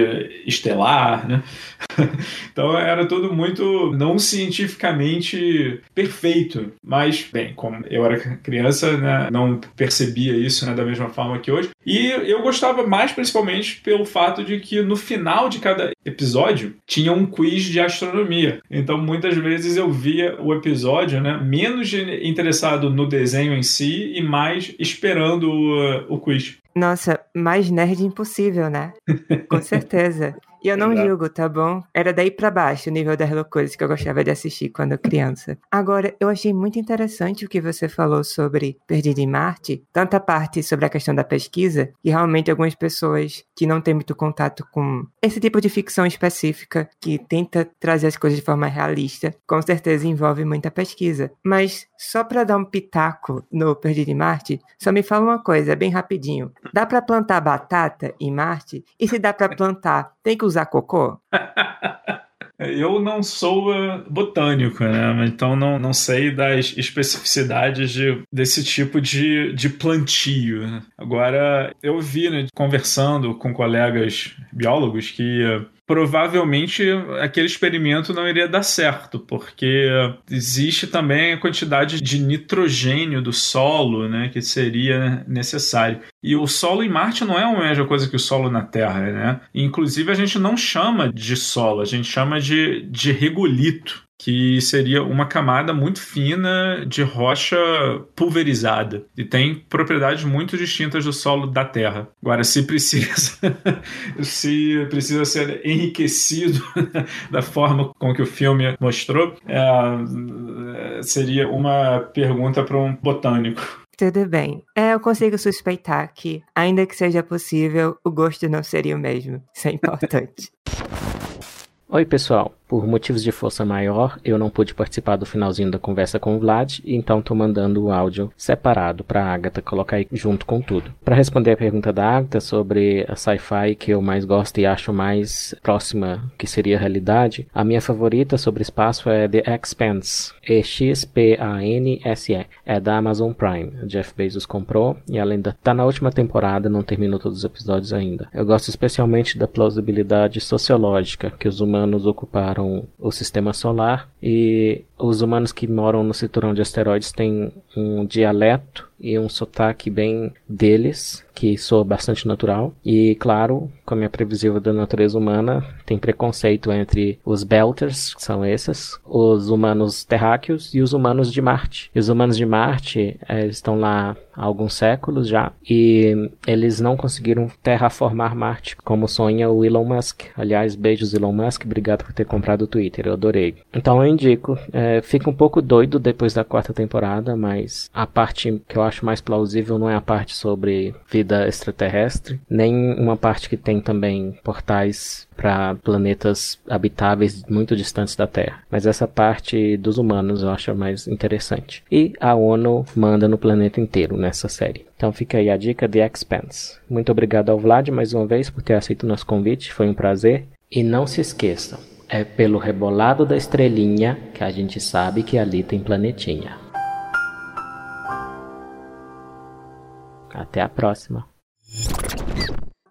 estelar, né? [laughs] então era tudo muito não cientificamente perfeito, mas bem, como eu era criança, né, não percebia isso né, da mesma forma que hoje. E eu gostava mais principalmente pelo fato de que no final de cada episódio tinha um quiz de astronomia. Então muitas vezes eu via o episódio, né, menos interessado no desenho em si e mais esperando o, o quiz. Nossa, mais nerd impossível, né? Com certeza. [laughs] E eu não Exato. julgo, tá bom? Era daí para baixo o nível das loucuras que eu gostava de assistir quando criança. Agora, eu achei muito interessante o que você falou sobre Perdido em Marte, tanta parte sobre a questão da pesquisa, e realmente algumas pessoas que não têm muito contato com esse tipo de ficção específica, que tenta trazer as coisas de forma realista, com certeza envolve muita pesquisa. Mas, só para dar um pitaco no Perdido em Marte, só me fala uma coisa, bem rapidinho. Dá para plantar batata em Marte? E se dá para plantar, tem que usar cocô? [laughs] Eu não sou uh, botânico, né? Então não, não sei das especificidades de, desse tipo de, de plantio. Agora, eu vi, né, conversando com colegas biólogos, que uh, provavelmente aquele experimento não iria dar certo, porque existe também a quantidade de nitrogênio do solo né, que seria necessário. E o solo em Marte não é a mesma coisa que o solo na Terra, né? Inclusive a gente não chama de solo, a gente chama de, de regolito que seria uma camada muito fina de rocha pulverizada e tem propriedades muito distintas do solo da Terra. Agora, se precisa, [laughs] se precisa ser enriquecido [laughs] da forma com que o filme mostrou, é, seria uma pergunta para um botânico. Tudo bem. É, eu consigo suspeitar que, ainda que seja possível, o gosto não seria o mesmo. Isso é importante. [laughs] Oi, pessoal. Por motivos de força maior, eu não pude participar do finalzinho da conversa com o Vlad, então tô mandando o áudio separado para a Agatha colocar aí junto com tudo. Para responder a pergunta da Agatha sobre a sci-fi que eu mais gosto e acho mais próxima que seria a realidade, a minha favorita sobre espaço é The Expanse, E-X-P-A-N-S-E. É da Amazon Prime. Jeff Bezos comprou e ela ainda tá na última temporada, não terminou todos os episódios ainda. Eu gosto especialmente da plausibilidade sociológica que os humanos ocuparam o sistema solar e os humanos que moram no cinturão de asteroides têm um dialeto e um sotaque bem deles, que sou bastante natural. E, claro, como é previsível da natureza humana, tem preconceito entre os Belters, que são esses, os humanos terráqueos e os humanos de Marte. E os humanos de Marte é, estão lá há alguns séculos já e eles não conseguiram terraformar Marte, como sonha o Elon Musk. Aliás, beijos Elon Musk, obrigado por ter comprado o Twitter, eu adorei. Então eu indico, é, fica um pouco doido depois da quarta temporada, mas a parte que eu acho mais plausível não é a parte sobre vida extraterrestre, nem uma parte que tem também portais para planetas habitáveis muito distantes da Terra. Mas essa parte dos humanos eu acho mais interessante. E a ONU manda no planeta inteiro nessa série. Então fica aí a dica The Expanse. Muito obrigado ao Vlad mais uma vez por ter aceito o nosso convite, foi um prazer. E não se esqueçam, é pelo rebolado da estrelinha que a gente sabe que ali tem planetinha. Até a próxima.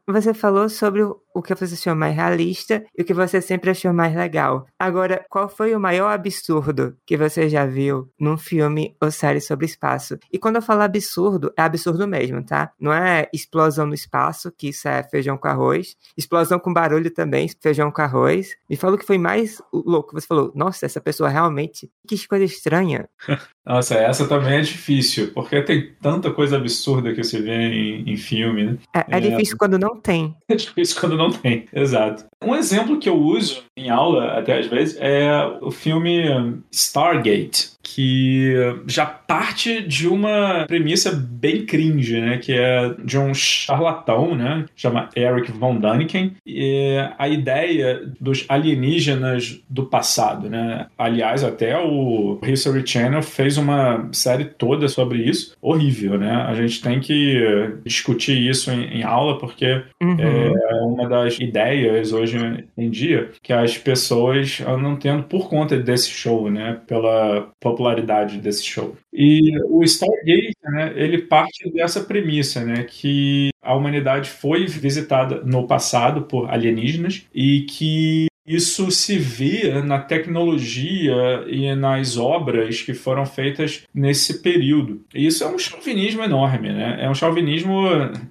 Você falou sobre o que você achou mais realista e o que você sempre achou mais legal. Agora, qual foi o maior absurdo que você já viu num filme ou série sobre espaço? E quando eu falo absurdo, é absurdo mesmo, tá? Não é explosão no espaço, que isso é feijão com arroz. Explosão com barulho também, feijão com arroz. Me falou que foi mais louco. Você falou, nossa, essa pessoa realmente. Que coisa estranha. [laughs] Nossa, essa também é difícil, porque tem tanta coisa absurda que você vê em, em filme, né? É, é, é difícil quando não tem. [laughs] É difícil quando não tem, [laughs] exato. Um exemplo que eu uso em aula, até às vezes, é o filme Stargate, que já parte de uma premissa bem cringe, né? Que é de um charlatão, né? Chama Eric Von Däniken. E a ideia dos alienígenas do passado, né? Aliás, até o History Channel fez uma série toda sobre isso. Horrível, né? A gente tem que discutir isso em, em aula, porque uhum. é uma das ideias hoje em dia que as pessoas andam tendo por conta desse show, né? Pela popularidade desse show. E o Stargate, né, ele parte dessa premissa, né, que a humanidade foi visitada no passado por alienígenas e que isso se vê na tecnologia e nas obras que foram feitas nesse período. E isso é um chauvinismo enorme, né? É um chauvinismo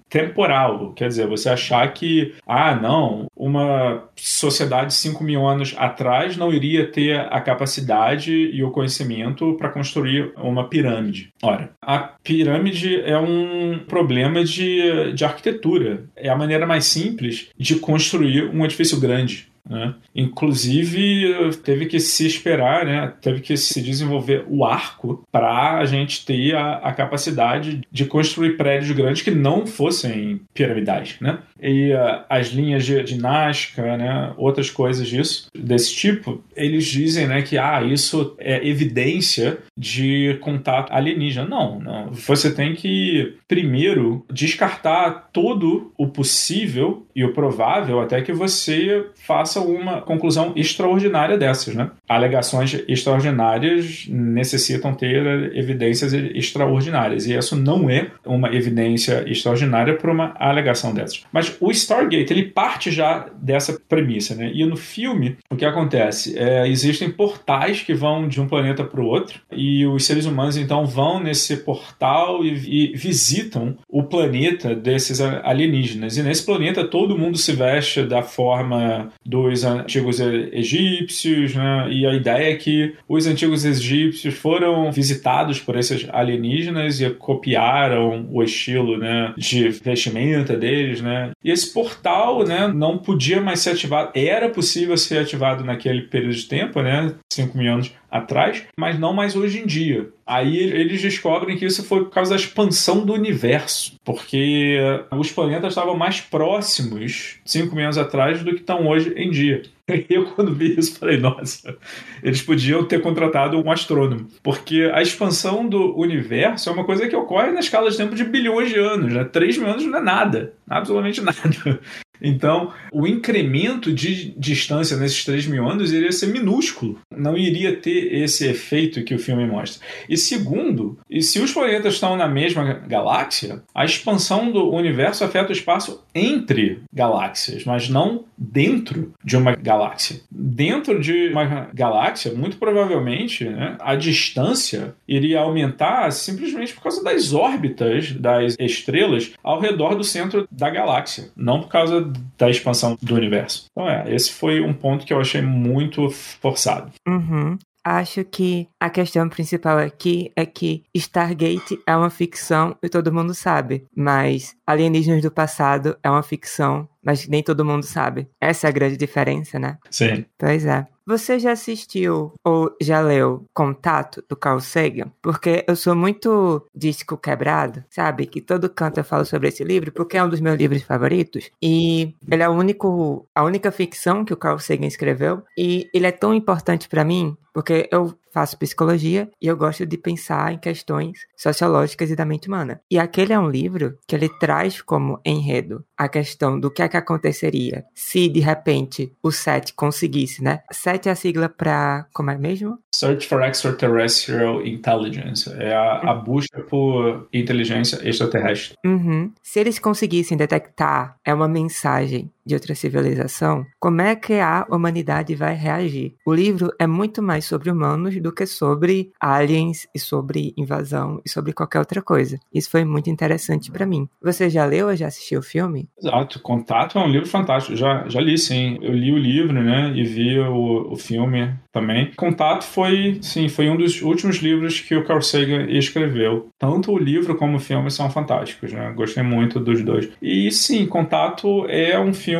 temporal. Quer dizer, você achar que, ah, não, uma sociedade 5 mil anos atrás não iria ter a capacidade e o conhecimento para construir uma pirâmide. Ora, a pirâmide é um problema de, de arquitetura. É a maneira mais simples de construir um edifício grande. Né? Inclusive, teve que se esperar, né? teve que se desenvolver o arco para a gente ter a, a, capacidade de construir prédios grandes que não fossem piramidais. Né? E uh, as linhas de ginástica, né? outras coisas disso, desse tipo, eles dizem né, que ah, isso é evidência de contato alienígena. Não, não. Você tem que primeiro descartar todo o possível e o provável até que você faça uma conclusão extraordinária dessas, né? Alegações extraordinárias necessitam ter evidências extraordinárias e isso não é uma evidência extraordinária para uma alegação dessas. Mas o Stargate ele parte já dessa premissa, né? E no filme o que acontece é existem portais que vão de um planeta para o outro e os seres humanos então vão nesse portal e, e visitam o planeta desses alienígenas e nesse planeta todo mundo se veste da forma dos antigos egípcios, né? E a ideia é que os antigos egípcios foram visitados por esses alienígenas e copiaram o estilo, né, de vestimenta deles, né? E esse portal, né, não podia mais ser ativado. Era possível ser ativado naquele período de tempo, né, 5 mil anos atrás, mas não mais hoje em dia. Aí eles descobrem que isso foi por causa da expansão do universo, porque os planetas estavam mais próximos 5 mil anos atrás do que estão hoje em dia. [laughs] Eu, quando vi isso, falei, nossa, eles podiam ter contratado um astrônomo. Porque a expansão do universo é uma coisa que ocorre na escala de tempo de bilhões de anos. Né? 3 mil anos não é nada, absolutamente nada. Então, o incremento de distância nesses 3 mil anos iria ser minúsculo. Não iria ter esse efeito que o filme mostra. E segundo, e se os planetas estão na mesma galáxia, a expansão do universo afeta o espaço entre galáxias, mas não dentro de uma galáxia. Dentro de uma galáxia, muito provavelmente, né, a distância iria aumentar simplesmente por causa das órbitas das estrelas ao redor do centro da galáxia, não por causa da expansão do universo. Então, é, esse foi um ponto que eu achei muito forçado. Uhum. Acho que a questão principal aqui é que Stargate é uma ficção e todo mundo sabe, mas Alienígenas do Passado é uma ficção, mas nem todo mundo sabe. Essa é a grande diferença, né? Sim. Pois é. Você já assistiu ou já leu Contato do Carl Sagan? Porque eu sou muito disco quebrado, sabe? Que todo canto eu falo sobre esse livro, porque é um dos meus livros favoritos. E ele é o único, a única ficção que o Carl Sagan escreveu. E ele é tão importante para mim, porque eu faço psicologia e eu gosto de pensar em questões sociológicas e da mente humana. E aquele é um livro que ele traz como enredo a questão do que é que aconteceria se de repente o SET conseguisse, né? SET é a sigla para como é mesmo? Search for Extraterrestrial Intelligence. É a, a busca por inteligência extraterrestre. Uhum. Se eles conseguissem detectar é uma mensagem de outra civilização, como é que a humanidade vai reagir? O livro é muito mais sobre humanos do que sobre aliens e sobre invasão e sobre qualquer outra coisa. Isso foi muito interessante para mim. Você já leu ou já assistiu o filme? Exato. Contato é um livro fantástico. Já, já li, sim. Eu li o livro, né? E vi o, o filme também. Contato foi, sim, foi um dos últimos livros que o Carl Sagan escreveu. Tanto o livro como o filme são fantásticos, né? Gostei muito dos dois. E sim, Contato é um filme,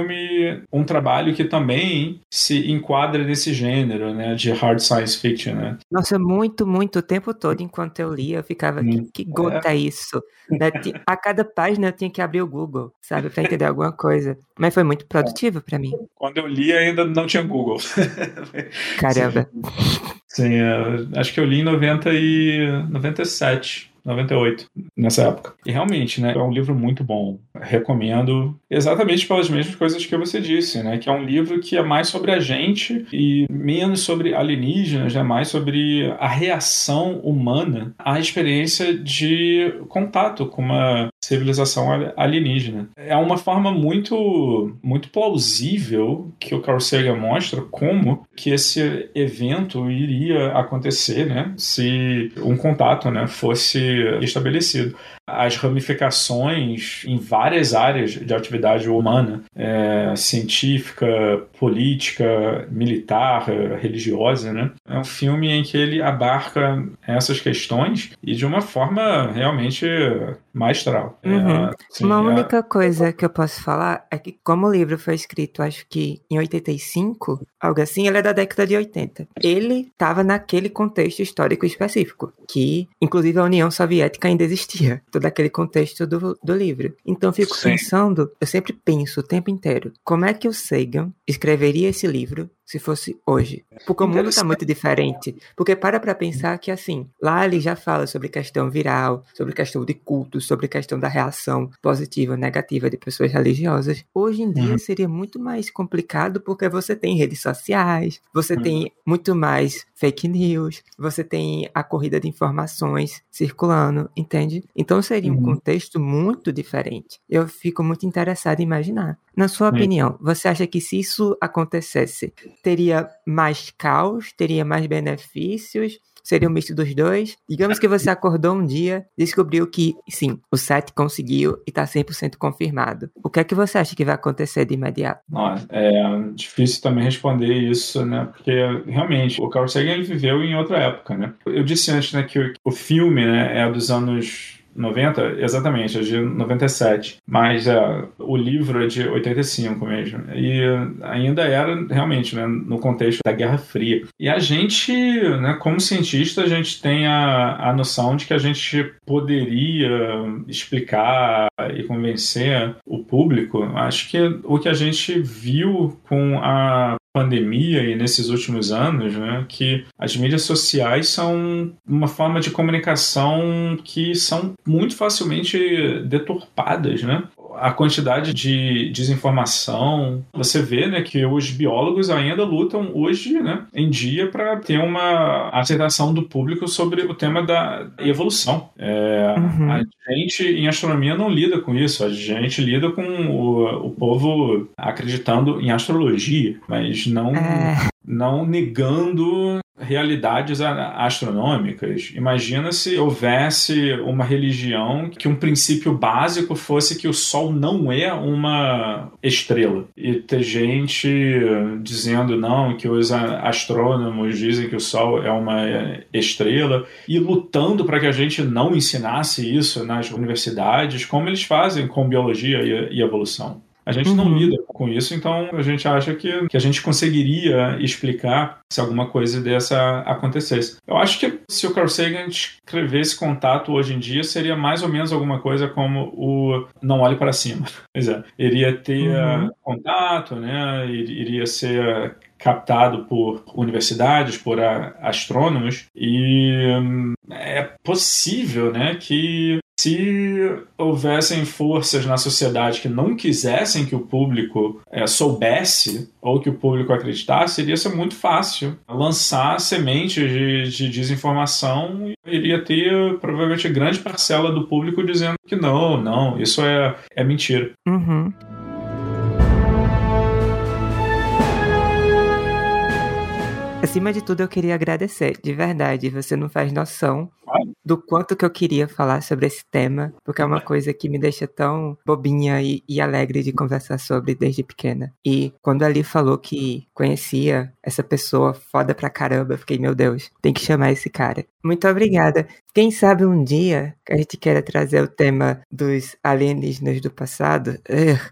um trabalho que também se enquadra nesse gênero, né? De hard science fiction, né? Nossa, muito, muito o tempo todo, enquanto eu lia, eu ficava, hum, que, que gota é, é isso? Né? A cada página eu tinha que abrir o Google, sabe, para entender alguma coisa. Mas foi muito produtivo para mim. Quando eu li ainda não tinha Google. Caramba. Sim, [laughs] Sim é, acho que eu li em 90 e 97. 98, nessa época. E realmente, né, é um livro muito bom. Recomendo exatamente pelas mesmas coisas que você disse, né, que é um livro que é mais sobre a gente e menos sobre alienígenas, né, mais sobre a reação humana à experiência de contato com uma civilização alienígena. É uma forma muito muito plausível que o Carl Sagan mostra como que esse evento iria acontecer, né, se um contato, né, fosse estabelecido. As ramificações em várias áreas de atividade humana, é, científica, política, militar, religiosa, né? É um filme em que ele abarca essas questões e de uma forma realmente maestral. É, uhum. É, assim, uma única é... coisa que eu posso falar é que como o livro foi escrito, acho que em 85, algo assim, ele é da década de 80. Ele estava naquele contexto histórico específico, que inclusive a União Soviética ainda existia, todo aquele contexto do, do livro. Então eu fico Sim. pensando, eu sempre penso o tempo inteiro, como é que o Sagan escreveria esse livro se fosse hoje. Porque o mundo está muito diferente. Porque para para pensar que, assim, lá ele já fala sobre questão viral, sobre questão de culto, sobre questão da reação positiva ou negativa de pessoas religiosas. Hoje em dia uhum. seria muito mais complicado porque você tem redes sociais, você uhum. tem muito mais fake news, você tem a corrida de informações circulando, entende? Então seria um uhum. contexto muito diferente. Eu fico muito interessado em imaginar. Na sua opinião, você acha que se isso acontecesse, teria mais caos, teria mais benefícios? Seria um misto dos dois? Digamos que você acordou um dia descobriu que, sim, o site conseguiu e está 100% confirmado. O que é que você acha que vai acontecer de imediato? Nossa, é difícil também responder isso, né? Porque, realmente, o Carl Sagan ele viveu em outra época, né? Eu disse antes né, que o, filme né, é dos anos 90, exatamente, é de 97. Mas é, o livro é de 85 mesmo. E ainda era realmente né, no contexto da Guerra Fria. E a gente, né, como cientista, a gente tem a, a noção de que a gente poderia explicar e convencer o público. Acho que o que a gente viu com a pandemia e nesses últimos anos, né, que as mídias sociais são uma forma de comunicação que são muito facilmente deturpadas, né? A quantidade de desinformação. Você vê né, que os biólogos ainda lutam hoje, né, em dia, para ter uma aceitação do público sobre o tema da evolução. É, uhum. A gente, em astronomia, não lida com isso. A gente lida com o, o povo acreditando em astrologia, mas não. É não negando realidades astronômicas. Imagina se houvesse uma religião que um princípio básico fosse que o Sol não é uma estrela. E ter gente dizendo não, que os astrônomos dizem que o Sol é uma estrela e lutando para que a gente não ensinasse isso nas universidades, como eles fazem com biologia e evolução. A gente uhum. não lida com isso, então a gente acha que, que a gente conseguiria explicar se alguma coisa dessa acontecesse. Eu acho que se o Carl Sagan escrevesse contato hoje em dia, seria mais ou menos alguma coisa como o Não Olhe para Cima. [laughs] Pois é, iria ter uhum. contato, né? iria ser captado por universidades, por astrônomos, e hum, é possível né, que se houvessem forças na sociedade que não quisessem que o público é, soubesse ou que o público acreditasse, iria ser muito fácil lançar sementes de, de desinformação e iria ter provavelmente grande parcela do público dizendo que não, não, isso é, é mentira. Uhum. Acima de tudo, eu queria agradecer, de verdade. Você não faz noção do quanto que eu queria falar sobre esse tema, porque é uma coisa que me deixa tão bobinha e, e alegre de conversar sobre desde pequena. E quando ali falou que conhecia essa pessoa foda pra caramba, eu fiquei, meu Deus, tem que chamar esse cara. Muito obrigada. Quem sabe um dia a gente queira trazer o tema dos alienígenas do passado,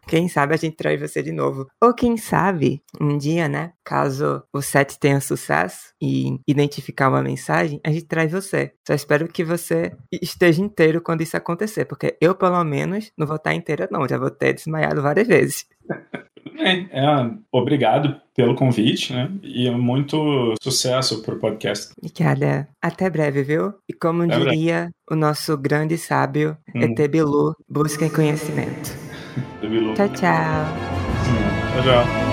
quem sabe a gente traz você de novo. Ou quem sabe um dia, né, caso o set tenha sucesso e identificar uma mensagem, a gente traz você. Só espero que você esteja inteiro quando isso acontecer, porque eu, pelo menos, não vou estar inteira, não. Já vou ter desmaiado várias vezes. [laughs] É, é, obrigado pelo convite, né? E muito sucesso pro podcast. Obrigada. Até breve, viu? E como Até diria breve. o nosso grande sábio, hum. ET Bilu, busquem conhecimento. tchau, tchau. Tchau, tchau.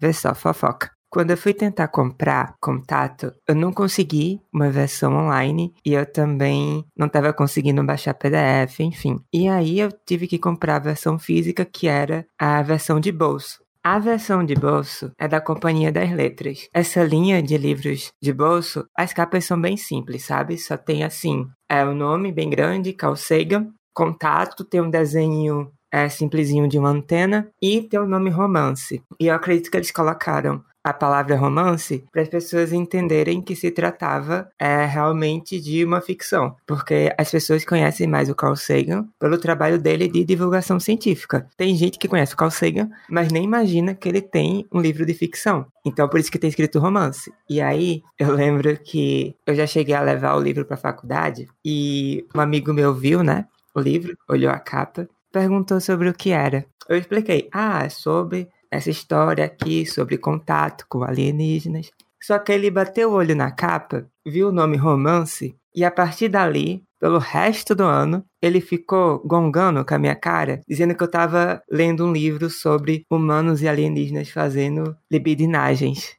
Vê só, fofoca. Quando eu fui tentar comprar contato, eu não consegui uma versão online e eu também não estava conseguindo baixar PDF, enfim. E aí eu tive que comprar a versão física, que era a versão de bolso. A versão de bolso é da Companhia das Letras. Essa linha de livros de bolso, as capas são bem simples, sabe? Só tem assim, é o nome bem grande, Carl Sagan, contato, tem um desenho é, simplesinho de uma antena e tem o nome romance. E eu acredito que eles colocaram a palavra romance para as pessoas entenderem que se tratava é, realmente de uma ficção, porque as pessoas conhecem mais o Carl Sagan pelo trabalho dele de divulgação científica. Tem gente que conhece o Carl Sagan, mas nem imagina que ele tem um livro de ficção. Então por isso que tem escrito romance. E aí eu lembro que eu já cheguei a levar o livro para a faculdade e um amigo meu viu, né, o livro, olhou a capa perguntou sobre o que era. Eu expliquei, ah, é sobre essa história aqui, sobre contato com alienígenas. Só que ele bateu o olho na capa, viu o nome romance, e a partir dali, pelo resto do ano, ele ficou gongando com a minha cara, dizendo que eu estava lendo um livro sobre humanos e alienígenas fazendo libidinagens.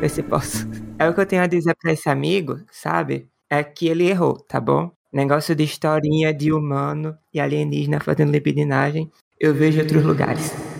Vê se posso. É o que eu tenho a dizer para esse amigo, sabe? É que ele errou, tá bom? Negócio de historinha de humano e alienígena fazendo libidinagem, eu vejo outros lugares.